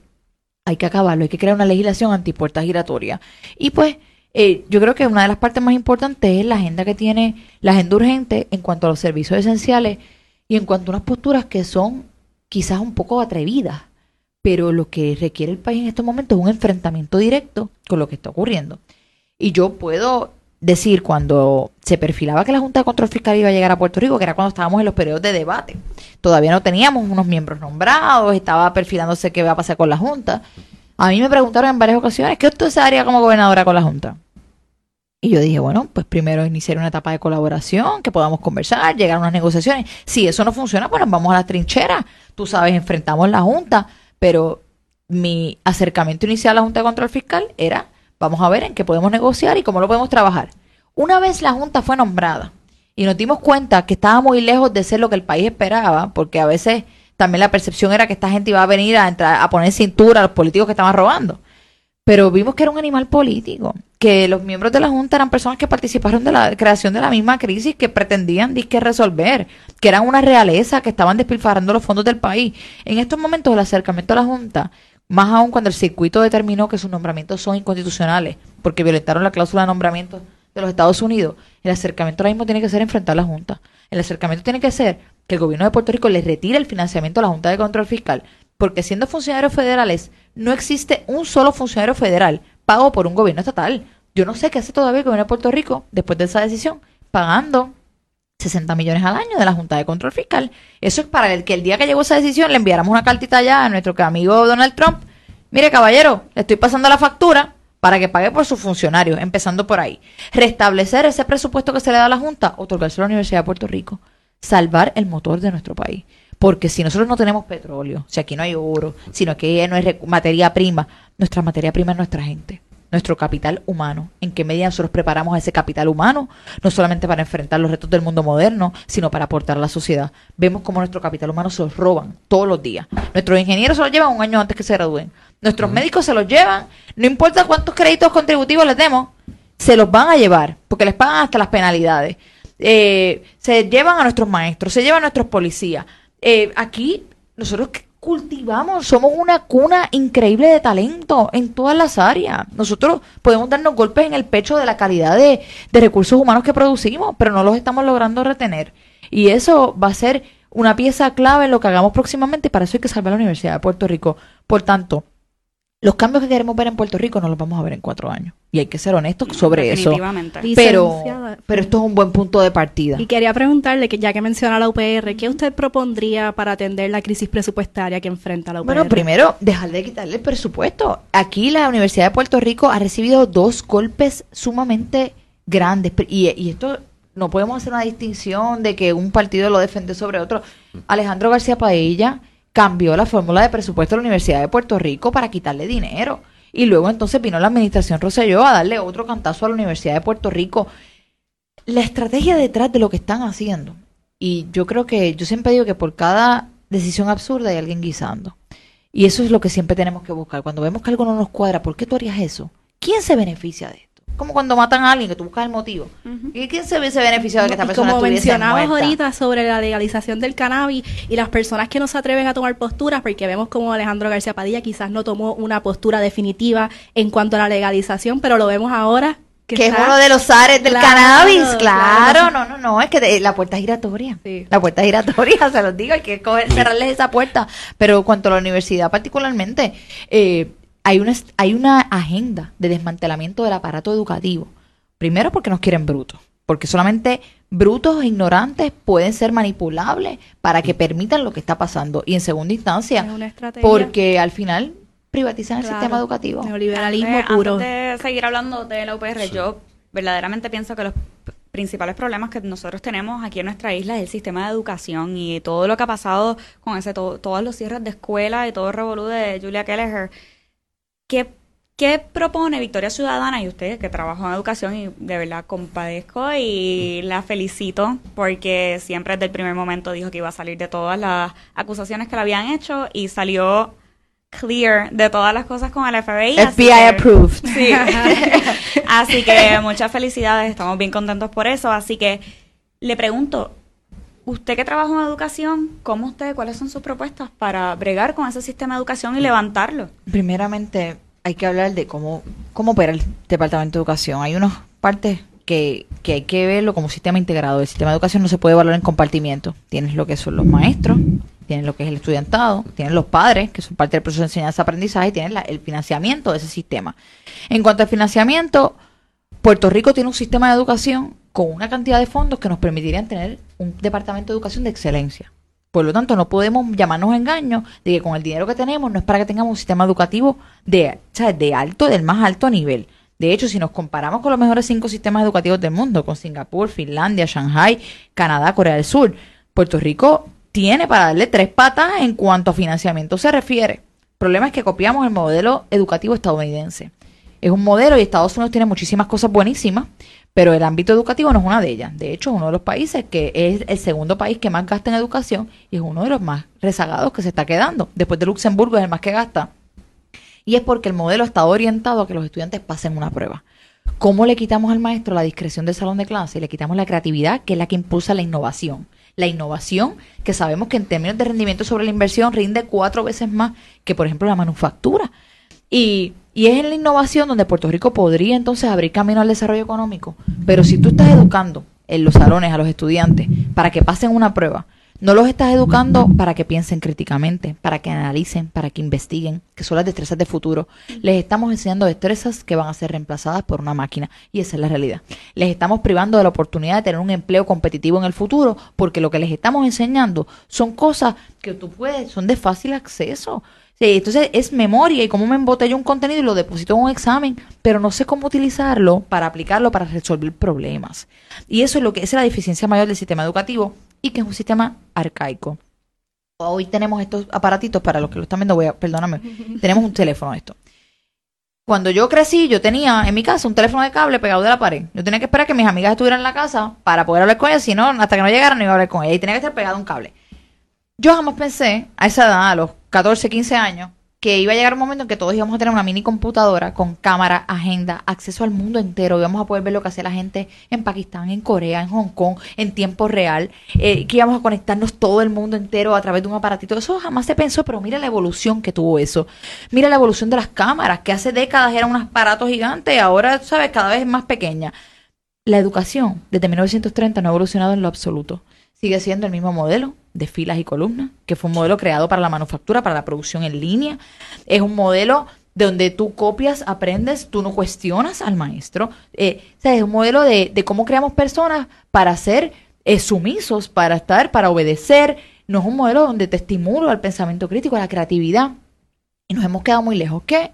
hay que acabarlo, hay que crear una legislación antipuertas giratorias. Y pues, eh, yo creo que una de las partes más importantes es la agenda que tiene, la agenda urgente en cuanto a los servicios esenciales y en cuanto a unas posturas que son quizás un poco atrevidas, pero lo que requiere el país en estos momentos es un enfrentamiento directo con lo que está ocurriendo. Y yo puedo decir cuando se perfilaba que la Junta de Control Fiscal iba a llegar a Puerto Rico, que era cuando estábamos en los periodos de debate, todavía no teníamos unos miembros nombrados, estaba perfilándose qué va a pasar con la Junta. A mí me preguntaron en varias ocasiones, ¿qué usted haría como gobernadora con la Junta? Y yo dije, bueno, pues primero iniciar una etapa de colaboración, que podamos conversar, llegar a unas negociaciones. Si eso no funciona, pues nos vamos a las trincheras. Tú sabes, enfrentamos la Junta, pero mi acercamiento inicial a la Junta de Control Fiscal era, vamos a ver en qué podemos negociar y cómo lo podemos trabajar. Una vez la Junta fue nombrada y nos dimos cuenta que estaba muy lejos de ser lo que el país esperaba, porque a veces también la percepción era que esta gente iba a venir a, entrar, a poner cintura a los políticos que estaban robando pero vimos que era un animal político, que los miembros de la Junta eran personas que participaron de la creación de la misma crisis que pretendían disque resolver, que eran una realeza, que estaban despilfarrando los fondos del país. En estos momentos el acercamiento a la Junta, más aún cuando el circuito determinó que sus nombramientos son inconstitucionales, porque violentaron la cláusula de nombramiento de los Estados Unidos, el acercamiento ahora mismo tiene que ser enfrentar a la Junta. El acercamiento tiene que ser que el gobierno de Puerto Rico le retire el financiamiento a la Junta de Control Fiscal, porque siendo funcionarios federales no existe un solo funcionario federal pago por un gobierno estatal. Yo no sé qué hace todavía el gobierno de Puerto Rico después de esa decisión, pagando 60 millones al año de la Junta de Control Fiscal. Eso es para el que el día que llegó esa decisión le enviáramos una cartita ya a nuestro amigo Donald Trump. Mire, caballero, le estoy pasando la factura para que pague por sus funcionarios, empezando por ahí. Restablecer ese presupuesto que se le da a la Junta, otorgarse a la Universidad de Puerto Rico. Salvar el motor de nuestro país. Porque si nosotros no tenemos petróleo, si aquí no hay oro, si aquí no hay materia prima, nuestra materia prima es nuestra gente, nuestro capital humano. ¿En qué medida nosotros preparamos a ese capital humano? No solamente para enfrentar los retos del mundo moderno, sino para aportar a la sociedad. Vemos cómo nuestro capital humano se los roban todos los días. Nuestros ingenieros se los llevan un año antes que se gradúen. Nuestros médicos se los llevan, no importa cuántos créditos contributivos les demos, se los van a llevar, porque les pagan hasta las penalidades. Eh, se llevan a nuestros maestros, se llevan a nuestros policías. Eh, aquí nosotros cultivamos, somos una cuna increíble de talento en todas las áreas. Nosotros podemos darnos golpes en el pecho de la calidad de, de recursos humanos que producimos, pero no los estamos logrando retener. Y eso va a ser una pieza clave en lo que hagamos próximamente y para eso hay que salvar la Universidad de Puerto Rico. Por tanto, los cambios que queremos ver en Puerto Rico no los vamos a ver en cuatro años. Y hay que ser honestos sobre eso. Definitivamente. Pero, pero esto es un buen punto de partida. Y quería preguntarle, que ya que menciona la UPR, ¿qué usted propondría para atender la crisis presupuestaria que enfrenta la UPR? Bueno, primero, dejar de quitarle el presupuesto. Aquí la Universidad de Puerto Rico ha recibido dos golpes sumamente grandes. Y, y esto no podemos hacer una distinción de que un partido lo defiende sobre otro. Alejandro García Paella cambió la fórmula de presupuesto de la Universidad de Puerto Rico para quitarle dinero. Y luego entonces vino la administración Rosselló a darle otro cantazo a la Universidad de Puerto Rico. La estrategia detrás de lo que están haciendo. Y yo creo que, yo siempre digo que por cada decisión absurda hay alguien guisando. Y eso es lo que siempre tenemos que buscar. Cuando vemos que algo no nos cuadra, ¿por qué tú harías eso? ¿Quién se beneficia de esto? Como cuando matan a alguien que tú buscas el motivo. ¿Y quién se, se beneficia de que esta Y persona como mencionabas muerta? ahorita sobre la legalización del cannabis y las personas que no se atreven a tomar posturas, porque vemos como Alejandro García Padilla quizás no tomó una postura definitiva en cuanto a la legalización, pero lo vemos ahora Que que es uno de los ares del Claro, cannabis, claro, claro. no, no, no, es que de- la puerta es giratoria, Sí. la puerta es giratoria, <laughs> se los digo, hay que coger- cerrarles esa puerta, pero cuanto a la universidad particularmente, eh, hay una, hay una agenda de desmantelamiento del aparato educativo, primero porque nos quieren brutos, porque solamente brutos e ignorantes pueden ser manipulables para que permitan lo que está pasando, y en segunda instancia, Es una estrategia. porque al final privatizan el sistema educativo. Neoliberalismo Antes- puro. Antes de seguir hablando de la UPR, yo verdaderamente pienso que los principales problemas que nosotros tenemos aquí en nuestra isla es el sistema de educación y todo lo que ha pasado con ese to- todos los cierres de escuela y todo el revolú de Julia Kelleher. ¿Qué, ¿Qué propone Victoria Ciudadana y usted que trabajó en educación y de verdad compadezco y la felicito porque siempre desde el primer momento dijo que iba a salir de todas las acusaciones que le habían hecho y salió clear de todas las cosas con el FBI. así FBI que- approved. <laughs> Sí. <laughs> así que muchas felicidades, estamos bien contentos por eso. Así que le pregunto, usted que trabaja en educación, ¿cómo usted, cuáles son sus propuestas para bregar con ese sistema de educación y levantarlo? Primeramente, hay que hablar de cómo, cómo opera el Departamento de Educación. Hay unas partes que, que hay que verlo como sistema integrado. El sistema de educación no se puede evaluar en compartimientos. Tienes lo que son los maestros, tienes lo que es el estudiantado, tienes los padres, que son parte del proceso de enseñanza-aprendizaje, y tienes la- el financiamiento de ese sistema. En cuanto al financiamiento, Puerto Rico tiene un sistema de educación con una cantidad de fondos que nos permitirían tener un departamento de educación de excelencia. Por lo tanto, no podemos llamarnos engaños de que con el dinero que tenemos no es para que tengamos un sistema educativo de, de alto, del más alto nivel. De hecho, si nos comparamos con los mejores cinco sistemas educativos del mundo, con Singapur, Finlandia, Shanghai, Canadá, Corea del Sur, Puerto Rico tiene para darle tres patas en cuanto a financiamiento se refiere. El problema es que copiamos el modelo educativo estadounidense. Es un modelo y Estados Unidos tiene muchísimas cosas buenísimas, pero el ámbito educativo no es una de ellas. De hecho, es uno de los países que es el segundo país que más gasta en educación y es uno de los más rezagados que se está quedando. Después de Luxemburgo es el más que gasta. Y es porque el modelo está orientado a que los estudiantes pasen una prueba. ¿Cómo le quitamos al maestro la discreción del salón de clase? Le quitamos la creatividad, que es la que impulsa la innovación. La innovación, que sabemos que en términos de rendimiento sobre la inversión rinde cuatro veces más que, por ejemplo, la manufactura. Y, y es en la innovación donde Puerto Rico podría entonces abrir camino al desarrollo económico. Pero si tú estás educando en los salones a los estudiantes para que pasen una prueba, no los estás educando para que piensen críticamente, para que analicen, para que investiguen, que son las destrezas de futuro. Les estamos enseñando destrezas que van a ser reemplazadas por una máquina. Y esa es la realidad. Les estamos privando de la oportunidad de tener un empleo competitivo en el futuro porque lo que les estamos enseñando son cosas que tú puedes, son de fácil acceso. Sí, entonces es memoria y cómo me embotello un contenido y lo deposito en un examen, pero no sé cómo utilizarlo para aplicarlo para resolver problemas. Y eso es lo que es la deficiencia mayor del sistema educativo y que es un sistema arcaico. Hoy tenemos estos aparatitos para los que lo están viendo, voy a, perdóname, <laughs> tenemos un teléfono esto. Cuando yo crecí, yo tenía en mi casa un teléfono de cable pegado de la pared. Yo tenía que esperar que mis amigas estuvieran en la casa para poder hablar con ellas, si no, hasta que no llegaran no iba a hablar con ellas. Y tenía que estar pegado a un cable. Yo jamás pensé, a esa edad, a los 14, 15 años, que iba a llegar un momento en que todos íbamos a tener una mini computadora con cámara, agenda, acceso al mundo entero. Íbamos a poder ver lo que hacía la gente en Pakistán, en Corea, en Hong Kong, en tiempo real. eh, que íbamos a conectarnos todo el mundo entero a través de un aparatito. Eso jamás se pensó, pero mira la evolución que tuvo eso. Mira la evolución de las cámaras, que hace décadas eran unos aparatos gigantes, ahora, ¿sabes? Cada vez es más pequeña. La educación desde 1930 no ha evolucionado en lo absoluto. Sigue siendo el mismo modelo de filas y columnas, que fue un modelo creado para la manufactura, para la producción en línea. Es un modelo donde tú copias, aprendes, tú no cuestionas al maestro. Eh, o sea, es un modelo de, de cómo creamos personas para ser eh, sumisos, para estar, para obedecer. No es un modelo donde te estimulo al pensamiento crítico, a la creatividad. Y nos hemos quedado muy lejos. ¿Qué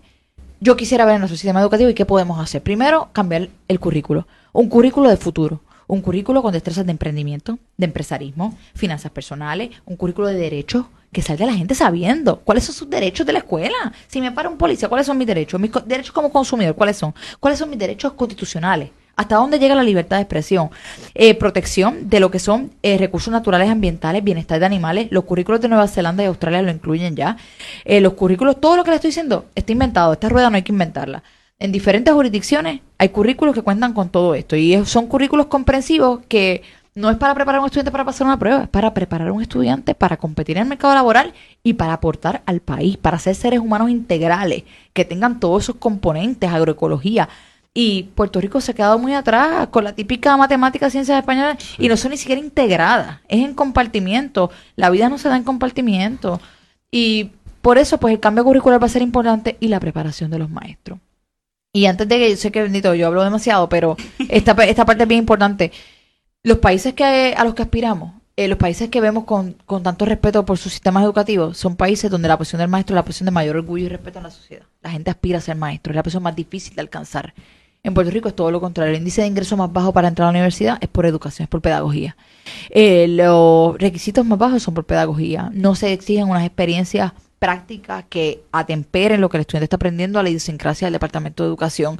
yo quisiera ver en nuestro sistema educativo y qué podemos hacer? Primero, cambiar el currículo. Un currículo de futuro. Un currículo con destrezas de emprendimiento, de empresarismo, finanzas personales, un currículo de derechos que salga la gente sabiendo cuáles son sus derechos de la escuela. Si me para un policía, ¿cuáles son mis derechos? Mis derechos como consumidor, ¿cuáles son? ¿Cuáles son mis derechos constitucionales? ¿Hasta dónde llega la libertad de expresión? Eh, protección de lo que son eh, recursos naturales ambientales, bienestar de animales. Los currículos de Nueva Zelanda y Australia lo incluyen ya. Eh, los currículos, todo lo que le estoy diciendo está inventado. Esta rueda no hay que inventarla. En diferentes jurisdicciones hay currículos que cuentan con todo esto. Y son currículos comprensivos que no es para preparar a un estudiante para pasar una prueba, es para preparar a un estudiante para competir en el mercado laboral y para aportar al país, para ser seres humanos integrales, que tengan todos esos componentes, agroecología, Y Puerto Rico se ha quedado muy atrás con la típica matemática, ciencias españolas, y no son ni siquiera integradas, es en compartimiento. La vida no se da en compartimiento. Y por eso, pues el cambio curricular va a ser importante y la preparación de los maestros. Y antes de que yo sé que bendito, yo hablo demasiado, pero esta, <laughs> esta parte es bien importante. Los países que a los que aspiramos, eh, los países que vemos con, con tanto respeto por sus sistemas educativos, son países donde la posición del maestro es la posición de mayor orgullo y respeto en la sociedad. La gente aspira a ser maestro, es la posición más difícil de alcanzar. En Puerto Rico es todo lo contrario. El índice de ingreso más bajo para entrar a la universidad es por educación, es por pedagogía. Eh, los requisitos más bajos son por pedagogía. No se exigen unas experiencias prácticas que atemperen lo que el estudiante está aprendiendo a la idiosincrasia del Departamento de Educación.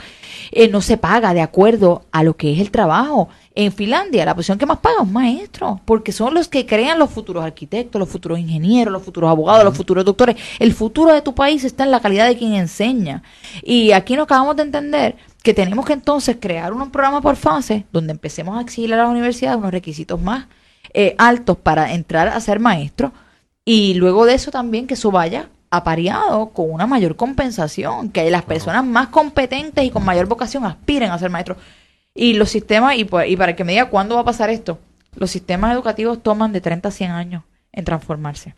Eh, no se paga de acuerdo a lo que es el trabajo. En Finlandia, la posición que más paga es maestro, porque son los que crean los futuros arquitectos, los futuros ingenieros, los futuros abogados, los futuros doctores. El futuro de tu país está en la calidad de quien enseña. Y aquí nos acabamos de entender que tenemos que entonces crear un programa por fase donde empecemos a exigir a las universidades unos requisitos más eh, altos para entrar a ser maestro y luego de eso también que eso vaya apareado con una mayor compensación, que las personas más competentes y con mayor vocación aspiren a ser maestros. Y los sistemas, y, pues, y para que me diga cuándo va a pasar esto, los sistemas educativos toman de 30 a 100 años en transformarse.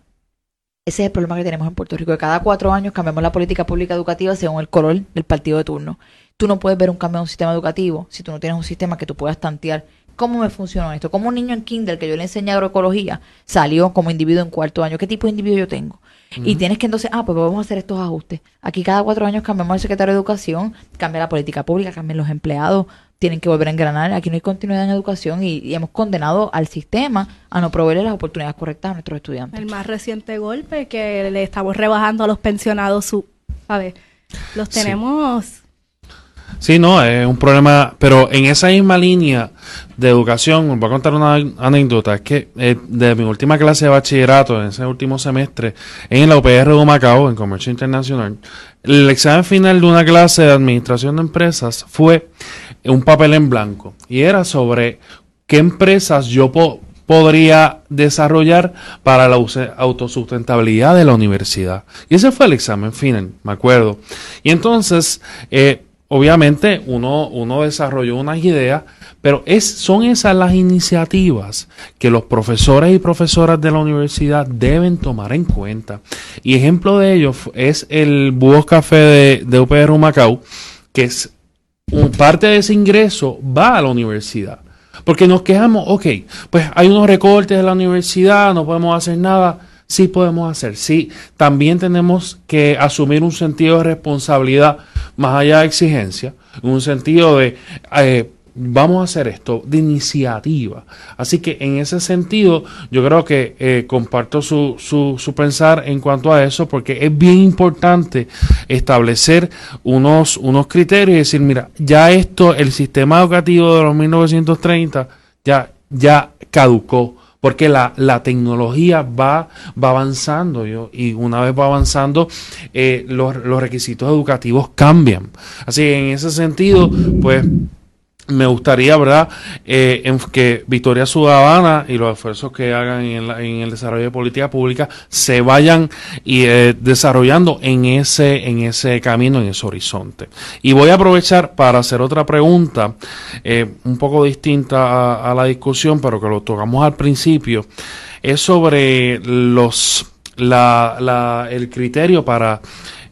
Ese es el problema que tenemos en Puerto Rico, que cada cuatro años cambiamos la política pública educativa según el color del partido de turno. Tú no puedes ver un cambio en un sistema educativo si tú no tienes un sistema que tú puedas tantear cómo me funcionó esto. Como un niño en kinder que yo le enseñé agroecología salió como individuo en cuarto año. ¿Qué tipo de individuo yo tengo? Y tienes que entonces, ah, pues vamos a hacer estos ajustes. Aquí cada cuatro años cambiamos el secretario de Educación, cambia la política pública, cambian los empleados, tienen que volver a engranar. Aquí no hay continuidad en educación y, hemos condenado al sistema a no proveerle las oportunidades correctas a nuestros estudiantes. El más reciente golpe que le estamos rebajando a los pensionados su, a ver, los tenemos Sí, no, es un problema, pero en esa misma línea de educación, voy a contar una anécdota, es que eh, de mi última clase de bachillerato, en ese último semestre, en la UPR de Macao, en Comercio Internacional, el examen final de una clase de administración de empresas fue un papel en blanco y era sobre qué empresas yo podría desarrollar para la autosustentabilidad de la universidad. Y ese fue el examen final, me acuerdo. Y entonces, eh, obviamente uno, uno desarrolló unas ideas, pero es, son esas las iniciativas que los profesores y profesoras de la universidad deben tomar en cuenta. Y ejemplo de ello es el Búho Café de, de UPR Macao, que es parte de ese ingreso va a la universidad. Porque nos quejamos, ok, pues hay unos recortes de la universidad, no podemos hacer nada sí podemos hacer. Sí, también tenemos que asumir un sentido de responsabilidad más allá de exigencia, un sentido de eh, vamos a hacer esto, de iniciativa. Así que en ese sentido, yo creo que eh, comparto su, su, su, pensar en cuanto a eso, porque es bien importante establecer unos, unos criterios y decir, mira, ya esto, el sistema educativo de los 1930 ya, ya caducó porque la, la tecnología va, va avanzando y una vez va avanzando, eh, los, los requisitos educativos cambian. Así que en ese sentido, pues me gustaría, ¿verdad?, eh, en que Victoria Ciudadana y los esfuerzos que hagan en, el desarrollo de política pública se vayan y, eh, desarrollando en ese, en ese camino, en ese horizonte. Y voy a aprovechar para hacer otra pregunta, eh, un poco distinta a, a la discusión, pero que lo tocamos al principio, es sobre los, la, la, el criterio para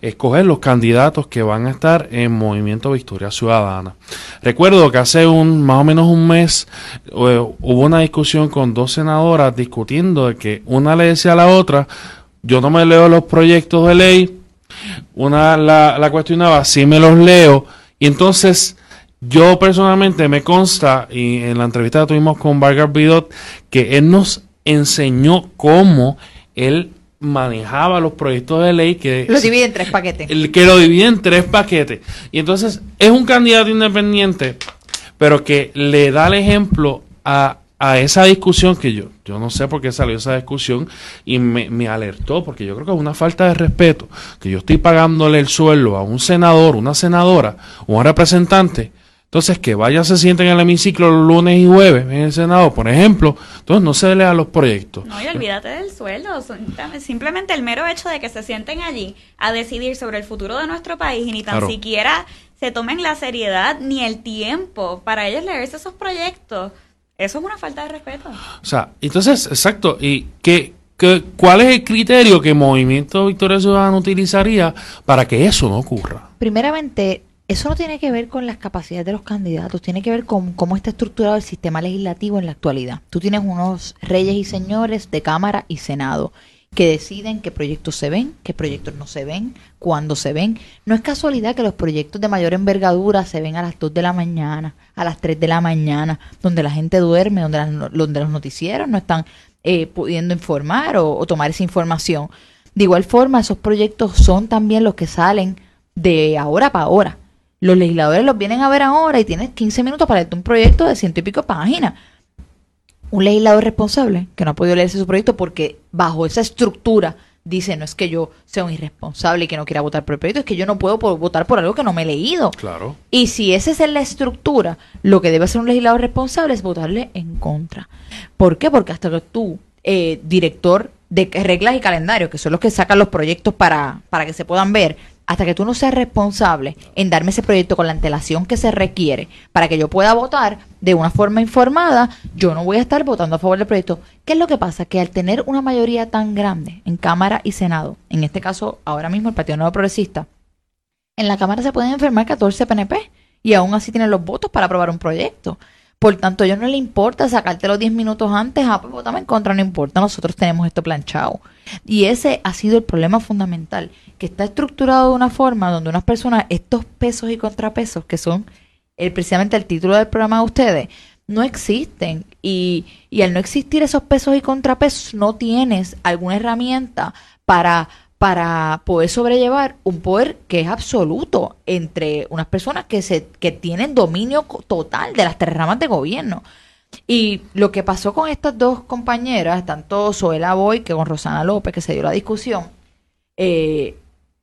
escoger los candidatos que van a estar en Movimiento Victoria Ciudadana. Recuerdo que hace un más o menos un mes eh, hubo una discusión con dos senadoras discutiendo de que una le decía a la otra, yo no me leo los proyectos de ley, una la, cuestionaba, sí me los leo, y entonces yo personalmente me consta, y en la entrevista que tuvimos con Vargas Bidot, que él nos enseñó cómo él manejaba los proyectos de ley que lo divide en tres paquetes. el, que lo divide en tres paquetes. Y entonces es un candidato independiente pero que le da el ejemplo a, a esa discusión que yo yo no sé por qué salió esa discusión y me, me, alertó porque yo creo que es una falta de respeto que yo estoy pagándole el sueldo a un senador una senadora un representante entonces, que vaya, se sienten en el hemiciclo los lunes y jueves en el Senado, por ejemplo. Entonces, no se lea los proyectos. No, y olvídate del sueldo. Simplemente el mero hecho de que se sienten allí a decidir sobre el futuro de nuestro país y ni tan siquiera se tomen la seriedad ni el tiempo para ellos leerse esos proyectos. Eso es una falta de respeto. O sea, entonces, exacto. ¿Y qué, qué, cuál es el criterio que Movimiento Victoria Ciudadana utilizaría para que eso no ocurra? Primeramente, eso no tiene que ver con las capacidades de los candidatos, tiene que ver con cómo está estructurado el sistema legislativo en la actualidad. Tú tienes unos reyes y señores de Cámara y Senado que deciden qué proyectos se ven, qué proyectos no se ven, cuándo se ven. No es casualidad que los proyectos de mayor envergadura se ven a las 2 de la mañana, a las 3 de la mañana, donde la gente duerme, donde, donde los noticieros no están eh, pudiendo informar o tomar esa información. De igual forma, esos proyectos son también los que salen de ahora para ahora. Los legisladores los vienen a ver ahora y tienes 15 minutos para leerte un proyecto de ciento y pico páginas un legislador responsable que no ha podido leerse su proyecto porque bajo esa estructura dice no es que yo sea un irresponsable y que no quiera votar por el proyecto, es que yo no puedo votar por algo que no me he leído. Claro. Y si esa es la estructura, lo que debe hacer un legislador responsable es votarle en contra. ¿Por qué? Porque hasta que tú, eh, director de reglas y calendarios, que son los que sacan los proyectos para, para que se puedan ver, hasta que tú no seas responsable en darme ese proyecto con la antelación que se requiere para que yo pueda votar de una forma informada, yo no voy a estar votando a favor del proyecto. ¿Qué es lo que pasa? Que al tener una mayoría tan grande en Cámara y Senado, en este caso ahora mismo el Partido Nuevo Progresista, en la Cámara se pueden enfermar 14 PNP y aún así tienen los votos para aprobar un proyecto. Por tanto, a ellos no le importa sacarte los 10 minutos antes, ah, pues votame en contra, no importa, nosotros tenemos esto planchado. Y ese ha sido el problema fundamental, que está estructurado de una forma donde unas personas, estos pesos y contrapesos, que son el, precisamente el título del programa de ustedes, no existen. Y, y al no existir esos pesos y contrapesos, no tienes alguna herramienta para para poder sobrellevar un poder que es absoluto entre unas personas que se que tienen dominio total de las tres ramas de gobierno. Y lo que pasó con estas dos compañeras, tanto Zoela Boy que con Rosana López, que se dio la discusión, eh,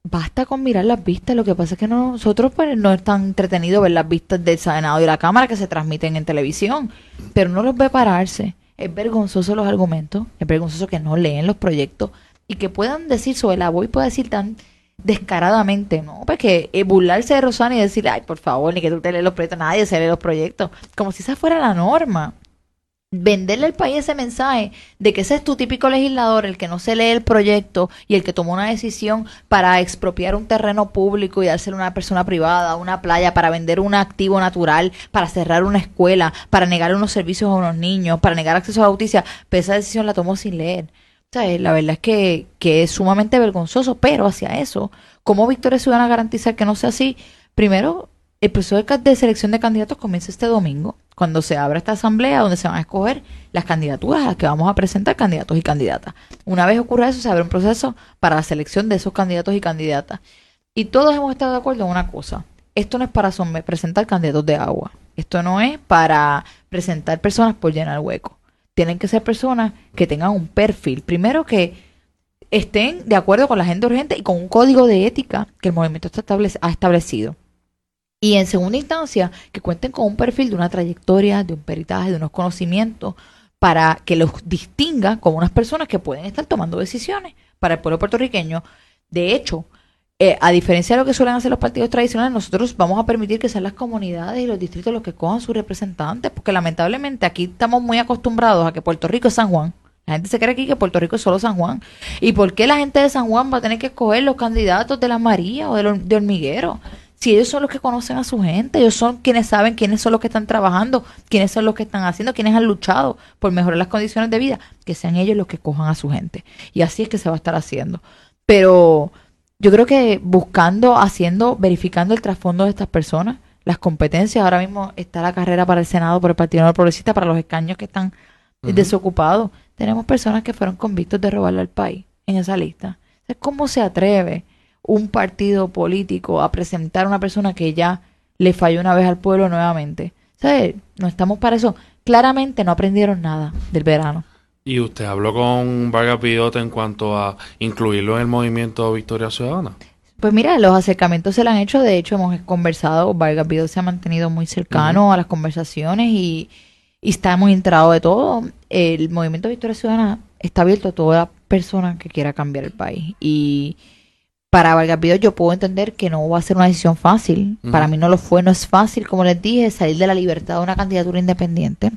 basta con mirar las vistas. Lo que pasa es que nosotros pues, no es tan entretenido ver las vistas del Senado y la Cámara que se transmiten en televisión, pero no los ve pararse. Es vergonzoso los argumentos, es vergonzoso que no leen los proyectos y que puedan decir sobre la voy puede decir tan descaradamente, ¿no? Porque eh, burlarse de Rosana y decir, ay, por favor, ni que tú te lees los proyectos, nadie se lee los proyectos, como si esa fuera la norma. Venderle al país ese mensaje de que ese es tu típico legislador, el que no se lee el proyecto y el que tomó una decisión para expropiar un terreno público y dárselo a una persona privada, una playa, para vender un activo natural, para cerrar una escuela, para negar unos servicios a unos niños, para negar acceso a la justicia, pero esa decisión la tomó sin leer. La verdad es que, es sumamente vergonzoso, pero hacia eso, ¿cómo Victoria Ciudadana garantizar que no sea así? Primero, el proceso de, selección de candidatos comienza este domingo, cuando se abra esta asamblea donde se van a escoger las candidaturas a las que vamos a presentar candidatos y candidatas. Una vez ocurra eso, se abre un proceso para la selección de esos candidatos y candidatas. Y todos hemos estado de acuerdo en una cosa. Esto no es para presentar candidatos de agua. Esto no es para presentar personas por llenar hueco tienen que ser personas que tengan un perfil. Primero que estén de acuerdo con la gente urgente y con un código de ética que el movimiento ha establecido. Y en segunda instancia, que cuenten con un perfil de una trayectoria, de un peritaje, de unos conocimientos, para que los distinga como unas personas que pueden estar tomando decisiones para el pueblo puertorriqueño. De hecho, eh, a diferencia de lo que suelen hacer los partidos tradicionales, nosotros vamos a permitir que sean las comunidades y los distritos los que cojan sus representantes, porque lamentablemente aquí estamos muy acostumbrados a que Puerto Rico es San Juan. La gente se cree aquí que Puerto Rico es solo San Juan. ¿Y por qué la gente de San Juan va a tener que escoger los candidatos de la María o de, de Hormiguero? Si ellos son los que conocen a su gente, ellos son quienes saben quiénes son los que están trabajando, quiénes son los que están haciendo, quiénes han luchado por mejorar las condiciones de vida, que sean ellos los que cojan a su gente. Y así es que se va a estar haciendo. Pero yo creo que buscando, haciendo, verificando el trasfondo de estas personas, las competencias, ahora mismo está la carrera para el Senado por el Partido Nuevo Progresista, para los escaños que están desocupados. Tenemos personas que fueron convictos de robarle al país en esa lista. ¿Cómo se atreve un partido político a presentar a una persona que ya le falló una vez al pueblo nuevamente? ¿Sabes? No estamos para eso. Claramente no aprendieron nada del verano. ¿Y usted habló con Vargas Vidot en cuanto a incluirlo en el movimiento Victoria Ciudadana? Pues mira, los acercamientos se le han hecho, de hecho hemos conversado, Vargas Vidot se ha mantenido muy cercano a las conversaciones y, está muy enterado de todo. El movimiento Victoria Ciudadana está abierto a toda persona que quiera cambiar el país y para Vargas Vidal yo puedo entender que no va a ser una decisión fácil. Para mí no lo fue, no es fácil, como les dije, salir de la libertad de una candidatura independiente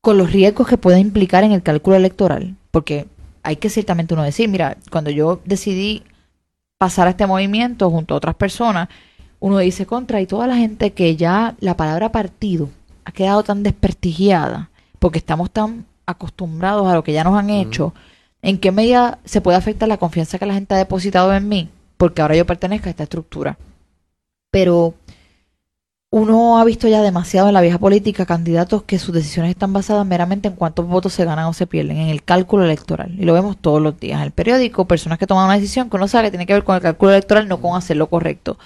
con los riesgos que puede implicar en el cálculo electoral. Porque hay que ciertamente uno decir, mira, cuando yo decidí pasar a este movimiento junto a otras personas, uno dice contra y toda la gente que ya la palabra partido ha quedado tan desprestigiada porque estamos tan acostumbrados a lo que ya nos han hecho, ¿en qué medida se puede afectar la confianza que la gente ha depositado en mí? Porque ahora yo pertenezco a esta estructura. Pero uno ha visto ya demasiado en la vieja política candidatos que sus decisiones están basadas meramente en cuántos votos se ganan o se pierden, en el cálculo electoral. Y lo vemos todos los días en el periódico, personas que toman una decisión que uno sabe tiene que ver con el cálculo electoral, no con hacer lo correcto.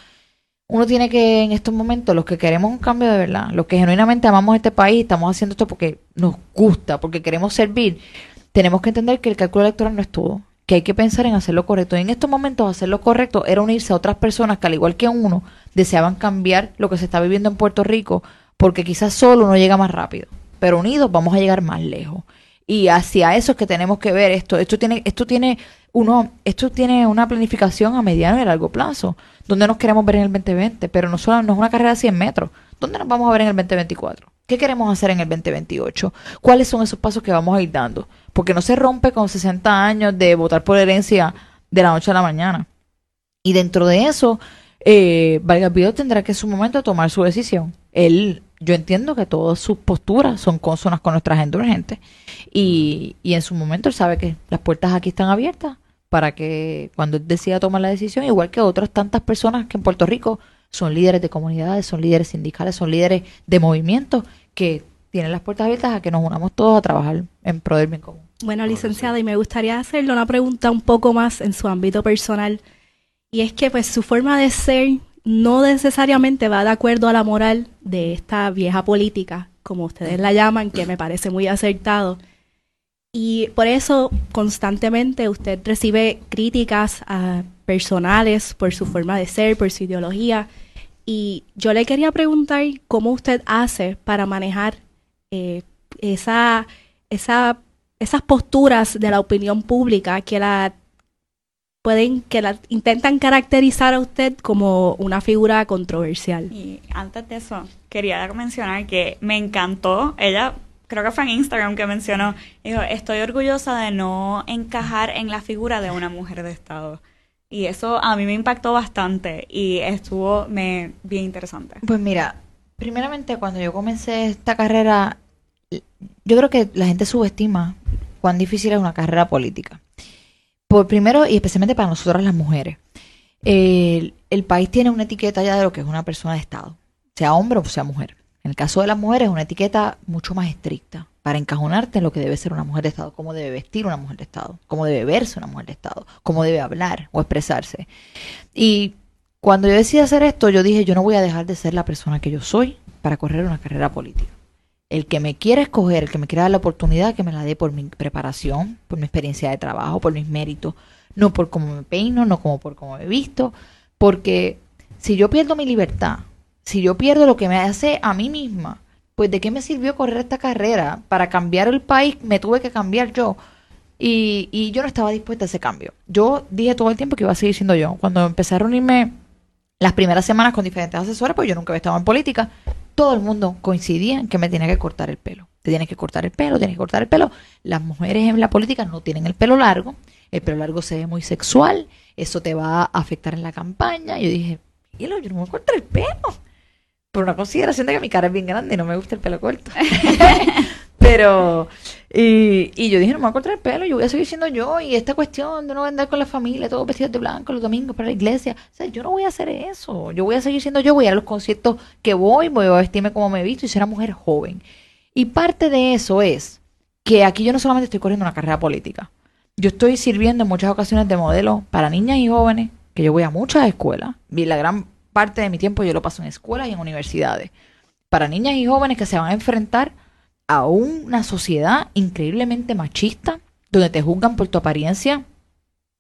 Uno tiene que, en estos momentos, los que queremos un cambio de verdad, los que genuinamente amamos este país, estamos haciendo esto porque nos gusta, porque queremos servir, tenemos que entender que el cálculo electoral no es todo, que hay que pensar en hacer lo correcto. Y en estos momentos hacer lo correcto era unirse a otras personas que al igual que uno deseaban cambiar lo que se está viviendo en Puerto Rico, porque quizás solo uno llega más rápido, pero unidos vamos a llegar más lejos. Y hacia eso es que tenemos que ver esto. Esto tiene, esto tiene uno, esto tiene una planificación a mediano y largo plazo. ¿Dónde nos queremos ver en el 2020? Pero no solo no es una carrera de 100 metros. ¿Dónde nos vamos a ver en el 2024? ¿Qué queremos hacer en el 2028? ¿Cuáles son esos pasos que vamos a ir dando? Porque no se rompe con 60 años de votar por herencia de la noche a la mañana. Y dentro de eso, eh, Vargas Vidal tendrá que en su momento tomar su decisión. Él, yo entiendo que todas sus posturas son consonas con nuestra agenda urgente. Y, y en su momento él sabe que las puertas aquí están abiertas para que cuando él decida tomar la decisión, igual que otras tantas personas que en Puerto Rico son líderes de comunidades, son líderes sindicales, son líderes de movimientos que tienen las puertas abiertas a que nos unamos todos a trabajar en pro del bien común. Bueno, licenciada, y me gustaría hacerle una pregunta un poco más en su ámbito personal. Y es que pues su forma de ser no necesariamente va de acuerdo a la moral de esta vieja política, como ustedes la llaman, que me parece muy acertado. Y por eso constantemente usted recibe críticas ah, personales por su forma de ser, por su ideología. Y yo le quería preguntar cómo usted hace para manejar eh, esa, esa, esas posturas de la opinión pública que la pueden, que la intentan caracterizar a usted como una figura controversial. Y antes de eso, quería mencionar que me encantó, ella creo que fue en Instagram que mencionó, dijo, estoy orgullosa de no encajar en la figura de una mujer de Estado. Y eso a mí me impactó bastante y estuvo me, bien interesante. Pues mira, primeramente cuando yo comencé esta carrera, yo creo que la gente subestima cuán difícil es una carrera política. Por primero y especialmente para nosotras las mujeres. El, el país tiene una etiqueta ya de lo que es una persona de Estado, sea hombre o sea mujer. En el caso de las mujeres, una etiqueta mucho más estricta para encajonarte en lo que debe ser una mujer de Estado, cómo debe vestir una mujer de Estado, cómo debe verse una mujer de Estado, cómo debe hablar o expresarse. Y cuando yo decidí hacer esto, yo dije, yo no voy a dejar de ser la persona que yo soy para correr una carrera política. El que me quiera escoger, el que me quiera dar la oportunidad, que me la dé por mi preparación, por mi experiencia de trabajo, por mis méritos, no por cómo me peino, no como por cómo me he visto, porque si yo pierdo mi libertad, si yo pierdo lo que me hace a mí misma, pues de qué me sirvió correr esta carrera para cambiar el país, me tuve que cambiar yo. Y, y yo no estaba dispuesta a ese cambio. Yo dije todo el tiempo que iba a seguir siendo yo. Cuando empecé a reunirme las primeras semanas con diferentes asesores, pues yo nunca había estado en política, todo el mundo coincidía en que me tenía que cortar el pelo. Te tienes que cortar el pelo, tienes que cortar el pelo. Las mujeres en la política no tienen el pelo largo, el pelo largo se ve muy sexual, eso te va a afectar en la campaña. Yo dije, "Hilo, yo no me voy a cortar el pelo. Por una consideración de que mi cara es bien grande y no me gusta el pelo corto. <laughs> <laughs> Pero, y, y yo dije, no me voy a cortar el pelo, yo voy a seguir siendo yo. Y esta cuestión de no andar con la familia, todos vestidos de blanco los domingos para la iglesia. O sea, yo no voy a hacer eso. Yo voy a seguir siendo yo, voy a ir a los conciertos que voy, voy a vestirme como me he visto y ser mujer joven. Y parte de eso es que aquí yo no solamente estoy corriendo una carrera política. Yo estoy sirviendo en muchas ocasiones de modelo para niñas y jóvenes, que yo voy a muchas escuelas. Y la gran parte de mi tiempo yo lo paso en escuelas y en universidades. Para niñas y jóvenes que se van a enfrentar a una sociedad increíblemente machista, donde te juzgan por tu apariencia.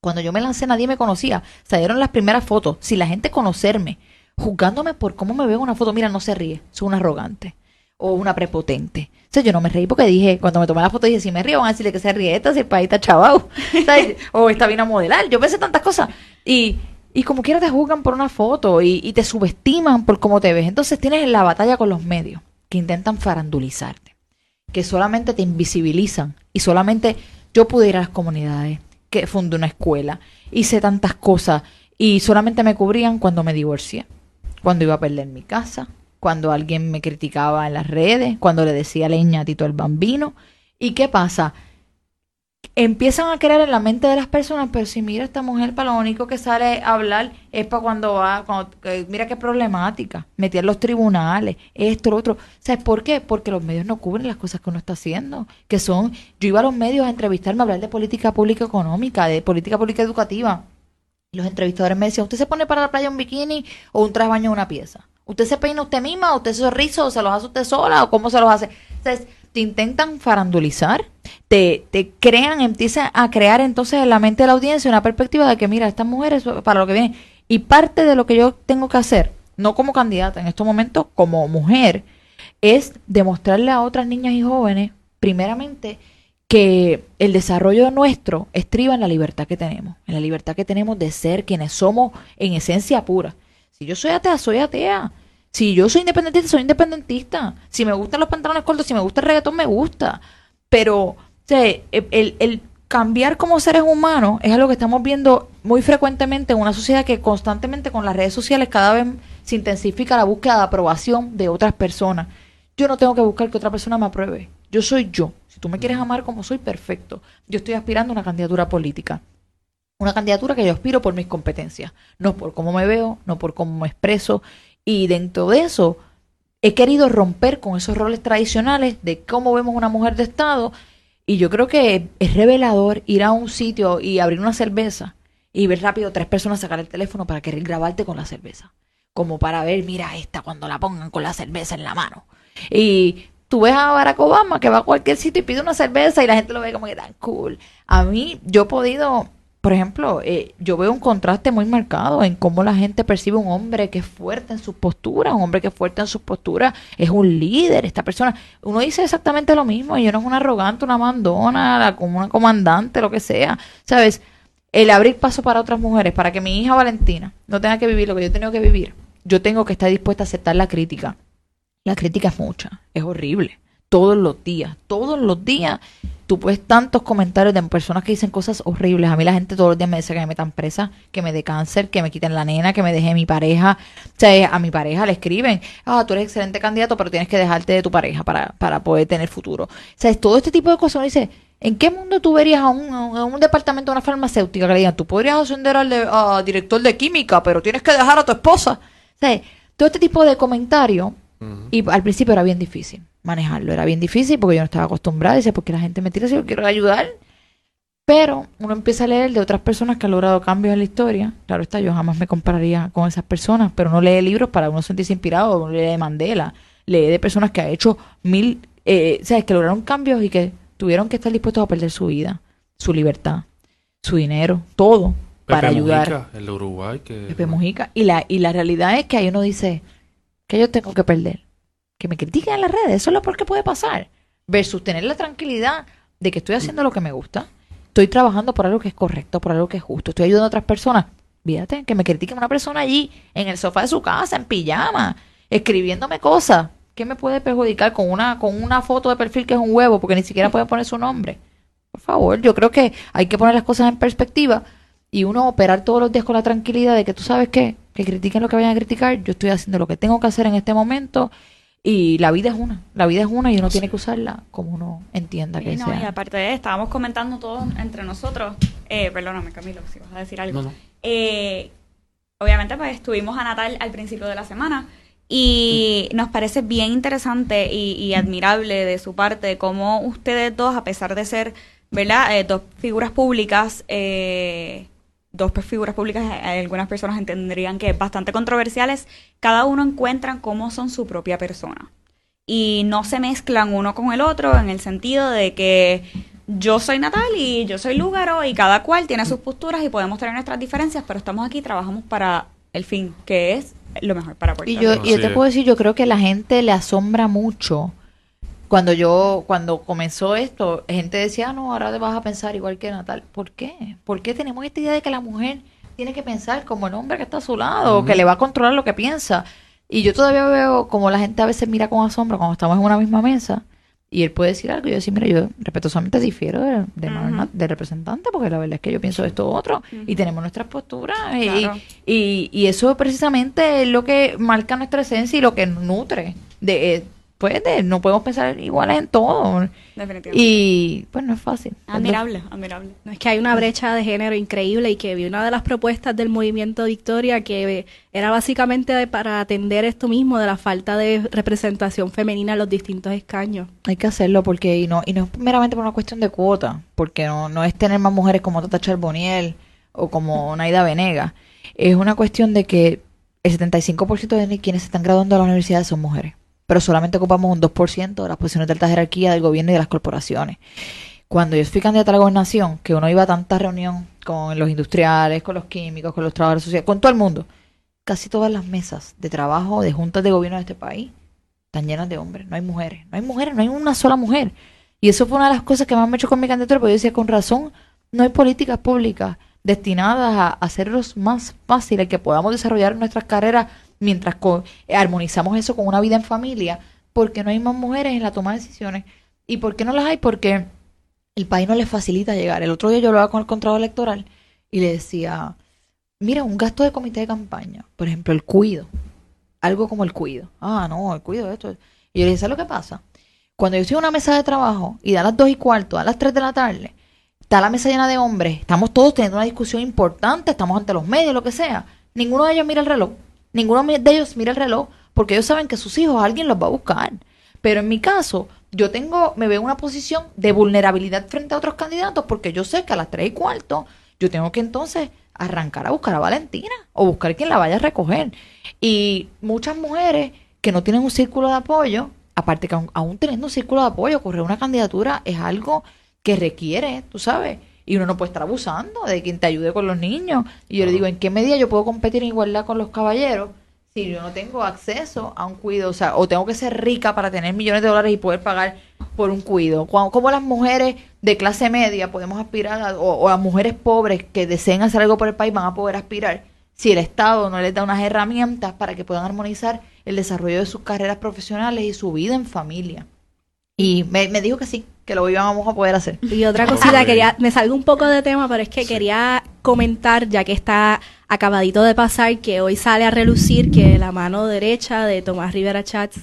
Cuando yo me lancé nadie me conocía. Salieron las primeras fotos. Si la gente conocerme, juzgándome por cómo me veo en una foto, mira, no se ríe, soy una arrogante o una prepotente. O sea, yo no me reí porque dije, cuando me tomé la foto dije, si me río van a decirle que se ríe esta, si el país está <laughs> o está bien a modelar. Yo pensé tantas cosas. Y y como quiera te juzgan por una foto y, y te subestiman por cómo te ves. Entonces tienes la batalla con los medios que intentan farandulizarte, que solamente te invisibilizan y solamente yo pude ir a las comunidades, que fundé una escuela, hice tantas cosas y solamente me cubrían cuando me divorcié, cuando iba a perder mi casa, cuando alguien me criticaba en las redes, cuando le decía leña a Tito el Bambino. ¿Y qué pasa? Empiezan a creer en la mente de las personas, pero si mira esta mujer para lo único que sale a hablar es para cuando va, cuando, mira qué problemática, metí en los tribunales, esto, lo otro. ¿Sabes por qué? Porque los medios no cubren las cosas que uno está haciendo, que son, yo iba a los medios a entrevistarme, a hablar de política pública económica, de política pública educativa. Los entrevistadores me decían, ¿usted se pone para la playa un bikini o un traje baño una pieza? ¿Usted se peina usted misma? ¿Usted se rizo o se los hace usted sola? ¿O cómo se los hace? Entonces, te intentan farandulizar, te, te crean, empiezan a crear entonces en la mente de la audiencia una perspectiva de que, mira, estas mujeres para lo que vienen. Y parte de lo que yo tengo que hacer, no como candidata en estos momentos, como mujer, es demostrarle a otras niñas y jóvenes, primeramente, que el desarrollo nuestro estriba en la libertad que tenemos, en la libertad que tenemos de ser quienes somos en esencia pura. Si yo soy atea, soy atea. Si yo soy independentista, soy independentista. Si me gustan los pantalones cortos, si me gusta el reggaetón, me gusta. Pero o el, el, cambiar como seres humanos es algo que estamos viendo muy frecuentemente en una sociedad que constantemente con las redes sociales cada vez se intensifica la búsqueda de aprobación de otras personas. Yo no tengo que buscar que otra persona me apruebe. Yo soy yo. Si tú me quieres amar como soy, perfecto. Yo estoy aspirando a una candidatura política. Una candidatura que yo aspiro por mis competencias, no por cómo me veo, no por cómo me expreso y dentro de eso, he querido romper con esos roles tradicionales de cómo vemos una mujer de Estado. Y yo creo que es revelador ir a un sitio y abrir una cerveza y ver rápido tres personas sacar el teléfono para querer grabarte con la cerveza. Como para ver, mira esta cuando la pongan con la cerveza en la mano. Y tú ves a Barack Obama que va a cualquier sitio y pide una cerveza y la gente lo ve como que tan cool. A mí, yo he podido por ejemplo, eh, yo veo un contraste muy marcado en cómo la gente percibe un hombre que es fuerte en sus posturas, un hombre que es fuerte en sus posturas, es un líder, esta persona. Uno dice exactamente lo mismo, yo no es una arrogante, una mandona, como una comandante, lo que sea, ¿sabes? El abrir paso para otras mujeres, para que mi hija Valentina no tenga que vivir lo que yo he tenido que vivir, yo tengo que estar dispuesta a aceptar la crítica. La crítica es mucha, es horrible, todos los días, todos los días tú puedes tantos comentarios de personas que dicen cosas horribles. A mí la gente todos los días me dice que me metan presa, que me dé cáncer, que me quiten la nena, que me deje mi pareja. O sea, a mi pareja le escriben, ah, tú eres excelente candidato, pero tienes que dejarte de tu pareja para, para poder tener futuro. O sea, es todo este tipo de cosas. Uno dice, ¿en qué mundo tú verías a un, a un departamento de una farmacéutica que le digan, tú podrías ascender al a director de química, pero tienes que dejar a tu esposa? O sea, todo este tipo de comentarios, y al principio era bien difícil manejarlo. Era bien difícil porque yo no estaba acostumbrada. Dice, porque la gente me tira si yo quiero ayudar. Pero uno empieza a leer de otras personas que han logrado cambios en la historia. Claro está, yo jamás me compararía con esas personas, pero uno lee libros para uno sentirse inspirado. Uno lee de Mandela, lee de personas que han hecho mil, eh, ¿sabes? Que lograron cambios y que tuvieron que estar dispuestos a perder su vida, su libertad, su dinero, todo para ayudar. el Uruguay. Que... Pepe Mujica. Y la, y la realidad es que ahí uno dice, que yo tengo que perder? Que me critiquen en las redes, eso es lo peor que puede pasar. Versus tener la tranquilidad de que estoy haciendo lo que me gusta, estoy trabajando por algo que es correcto, por algo que es justo, estoy ayudando a otras personas. Fíjate, que me critiquen una persona allí, en el sofá de su casa, en pijama, escribiéndome cosas. ¿Qué me puede perjudicar con una, con una foto de perfil que es un huevo, porque ni siquiera puede poner su nombre? Por favor, yo creo que hay que poner las cosas en perspectiva y uno operar todos los días con la tranquilidad de que tú sabes que, que critiquen lo que vayan a criticar, yo estoy haciendo lo que tengo que hacer en este momento y la vida es una, la vida es una y uno tiene que usarla como uno entienda que no, sea. Y aparte de estábamos comentando todos entre nosotros, eh, perdóname Camilo, si vas a decir algo. Eh, obviamente pues estuvimos a Natal al principio de la semana y nos parece bien interesante y, admirable de su parte cómo ustedes dos, a pesar de ser, ¿verdad?, eh, dos figuras públicas, eh, dos figuras públicas, eh, algunas personas entenderían que bastante controversiales, cada uno encuentran cómo son su propia persona. Y no se mezclan uno con el otro en el sentido de que yo soy Natal y yo soy Lúgaro y cada cual tiene sus posturas y podemos tener nuestras diferencias, pero estamos aquí, trabajamos para el fin, que es lo mejor para Puerto Y yo, y yo te puedo decir, yo creo que la gente le asombra mucho cuando yo, cuando comenzó esto, gente decía, ah, no, ahora te vas a pensar igual que Natal. ¿Por qué? ¿Por qué tenemos esta idea de que la mujer tiene que pensar como el hombre que está a su lado, que le va a controlar lo que piensa. Y yo todavía veo como la gente a veces mira con asombro cuando estamos en una misma mesa y él puede decir algo y yo decir, mira, yo respetuosamente difiero del de, de representante porque la verdad es que yo pienso esto otro y tenemos nuestras posturas y, y, y, eso precisamente es lo que marca nuestra esencia y lo que nutre de, pues no podemos pensar iguales en todo. Definitivamente. Y pues no es fácil. Admirable, admirable. No, es que hay una brecha de género increíble y que vi una de las propuestas del movimiento Victoria que era básicamente para atender esto mismo de la falta de representación femenina en los distintos escaños. Hay que hacerlo porque y no y no es meramente por una cuestión de cuota, porque no, no es tener más mujeres como Tata Charboniel o como Naida Venega. Es una cuestión de que el 75% de quienes se están graduando de la universidad son mujeres pero solamente ocupamos un 2% de las posiciones de alta jerarquía del gobierno y de las corporaciones. Cuando yo fui candidata a la gobernación, que uno iba a tanta reunión con los industriales, con los químicos, con los trabajadores sociales, con todo el mundo, casi todas las mesas de trabajo de juntas de gobierno de este país están llenas de hombres, no hay mujeres, no hay mujeres, no hay una sola mujer. Y eso fue una de las cosas que más me hecho con mi candidatura, porque yo decía, con razón, no hay políticas públicas destinadas a hacerlos más fáciles, que podamos desarrollar nuestras carreras mientras armonizamos eso con una vida en familia, porque no hay más mujeres en la toma de decisiones. ¿Y por qué no las hay? Porque el país no les facilita llegar. El otro día yo hablaba con el contrato electoral y le decía, mira, un gasto de comité de campaña, por ejemplo, el cuido, algo como el cuido. Ah, no, el cuido, esto. Y yo le ¿sabes lo que pasa? Cuando yo estoy en una mesa de trabajo y da las dos y cuarto, a las tres de la tarde, está la mesa llena de hombres, estamos todos teniendo una discusión importante, estamos ante los medios, lo que sea, ninguno de ellos mira el reloj. Ninguno de ellos mira el reloj porque ellos saben que sus hijos alguien los va a buscar. Pero en mi caso, yo tengo, me veo en una posición de vulnerabilidad frente a otros candidatos porque yo sé que a las tres y cuarto yo tengo que entonces arrancar a buscar a Valentina o buscar quien la vaya a recoger. Y muchas mujeres que no tienen un círculo de apoyo, aparte que aún, teniendo un círculo de apoyo, correr una candidatura es algo que requiere, tú sabes, y uno no puede estar abusando de quien te ayude con los niños. Y yo le digo, ¿en qué medida yo puedo competir en igualdad con los caballeros si yo no tengo acceso a un cuido? O sea, o tengo que ser rica para tener millones de dólares y poder pagar por un cuido. ¿Cómo las mujeres de clase media podemos aspirar, o, o las mujeres pobres que deseen hacer algo por el país van a poder aspirar si el Estado no les da unas herramientas para que puedan armonizar el desarrollo de sus carreras profesionales y su vida en familia? Y me, me dijo que sí, que lo íbamos a poder hacer. Y otra cosita, quería, me salgo un poco de tema, pero es que quería comentar, ya que está acabadito de pasar, que hoy sale a relucir que la mano derecha de Tomás Rivera Chats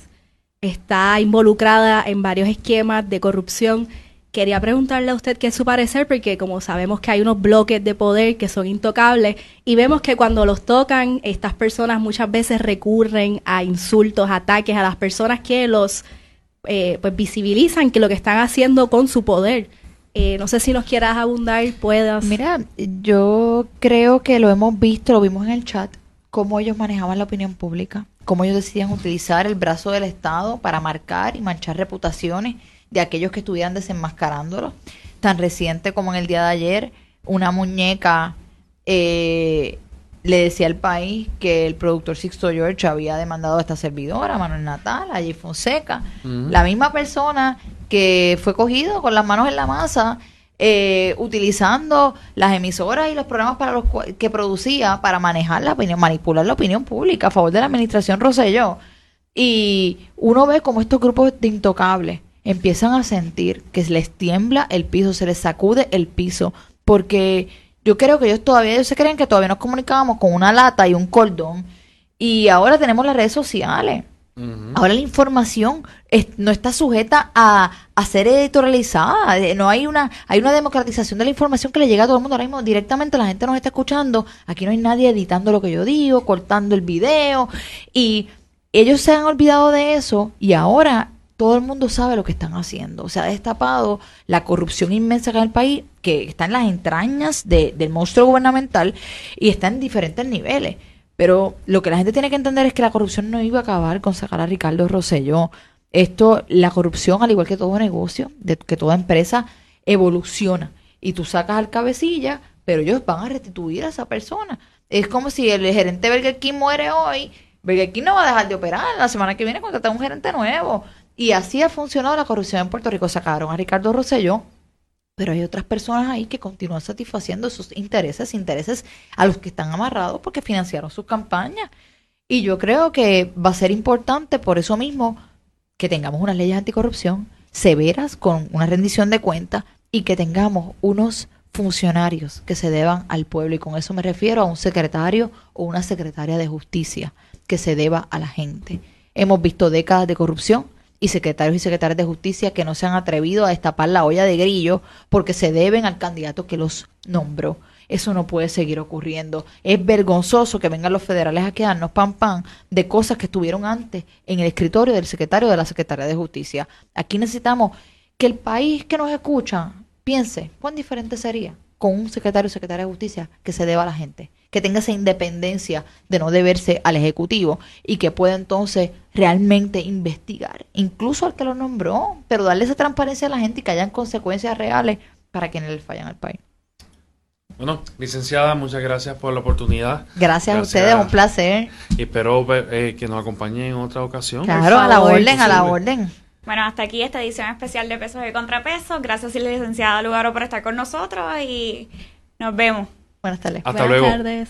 está involucrada en varios esquemas de corrupción. Quería preguntarle a usted qué es su parecer, porque como sabemos que hay unos bloques de poder que son intocables y vemos que cuando los tocan, estas personas muchas veces recurren a insultos, ataques a las personas que los eh, pues visibilizan que lo que están haciendo con su poder. Eh, no sé si nos quieras abundar, puedas. Mira, yo creo que lo hemos visto, lo vimos en el chat, cómo ellos manejaban la opinión pública, cómo ellos decidían utilizar el brazo del Estado para marcar y manchar reputaciones de aquellos que estuvieran desenmascarándolo. Tan reciente como en el día de ayer, una muñeca eh, le decía al país que el productor Sixto George había demandado a esta servidora, Manuel Natal, allí Fonseca, la misma persona que fue cogido con las manos en la masa, eh, utilizando las emisoras y los programas para los que producía para manejar la opinión, manipular la opinión pública a favor de la administración Roselló. Y uno ve como estos grupos de intocables empiezan a sentir que les tiembla el piso, se les sacude el piso, porque yo creo que ellos todavía, ellos se creen que todavía nos comunicábamos con una lata y un cordón. Y ahora tenemos las redes sociales. Ahora la información no está sujeta a, ser editorializada. Eh, no hay una, hay una democratización de la información que le llega a todo el mundo. Ahora mismo directamente la gente nos está escuchando. Aquí no hay nadie editando lo que yo digo, cortando el video. Y ellos se han olvidado de eso y ahora todo el mundo sabe lo que están haciendo. Se ha destapado la corrupción inmensa que hay en el país, que está en las entrañas del monstruo gubernamental y está en diferentes niveles. Pero lo que la gente tiene que entender es que la corrupción no iba a acabar con sacar a Ricardo Rosselló. Esto, la corrupción, al igual que todo negocio, de, que toda empresa, evoluciona. Y tú sacas al cabecilla, pero ellos van a restituir a esa persona. Es como si el gerente Burger King muere hoy, Burger King no va a dejar de operar. La semana que viene contratar un gerente nuevo y así ha funcionado la corrupción en Puerto Rico. Sacaron a Ricardo Rosselló, Pero hay otras personas ahí que continúan satisfaciendo sus intereses, intereses a los que están amarrados porque financiaron sus campañas. Y yo creo que va a ser importante por eso mismo que tengamos unas leyes anticorrupción severas con una rendición de cuentas y que tengamos unos funcionarios que se deban al pueblo y con eso me refiero a un secretario o una secretaria de justicia que se deba a la gente. Hemos visto décadas de corrupción y secretarios y secretarias de justicia que no se han atrevido a destapar la olla de grillo porque se deben al candidato que los nombró. Eso no puede seguir ocurriendo. Es vergonzoso que vengan los federales a quedarnos pan pan de cosas que estuvieron antes en el escritorio del secretario de la Secretaría de Justicia. Aquí necesitamos que el país que nos escucha piense cuán diferente sería con un secretario o secretaria de justicia que se deba a la gente, que tenga esa independencia de no deberse al Ejecutivo y que pueda entonces realmente investigar, incluso al que lo nombró, pero darle esa transparencia a la gente y que hayan consecuencias reales para quienes le fallan al país. Bueno, licenciada, muchas gracias por la oportunidad. Gracias, a ustedes, un placer. Y espero eh, que nos acompañen en otra ocasión. Claro, a la orden, a la orden. Bueno, hasta aquí esta edición especial de Pesos y Contrapesos. Gracias, licenciada Lugaro, por estar con nosotros y nos vemos. Buenas tardes. Hasta Buenas luego. tardes.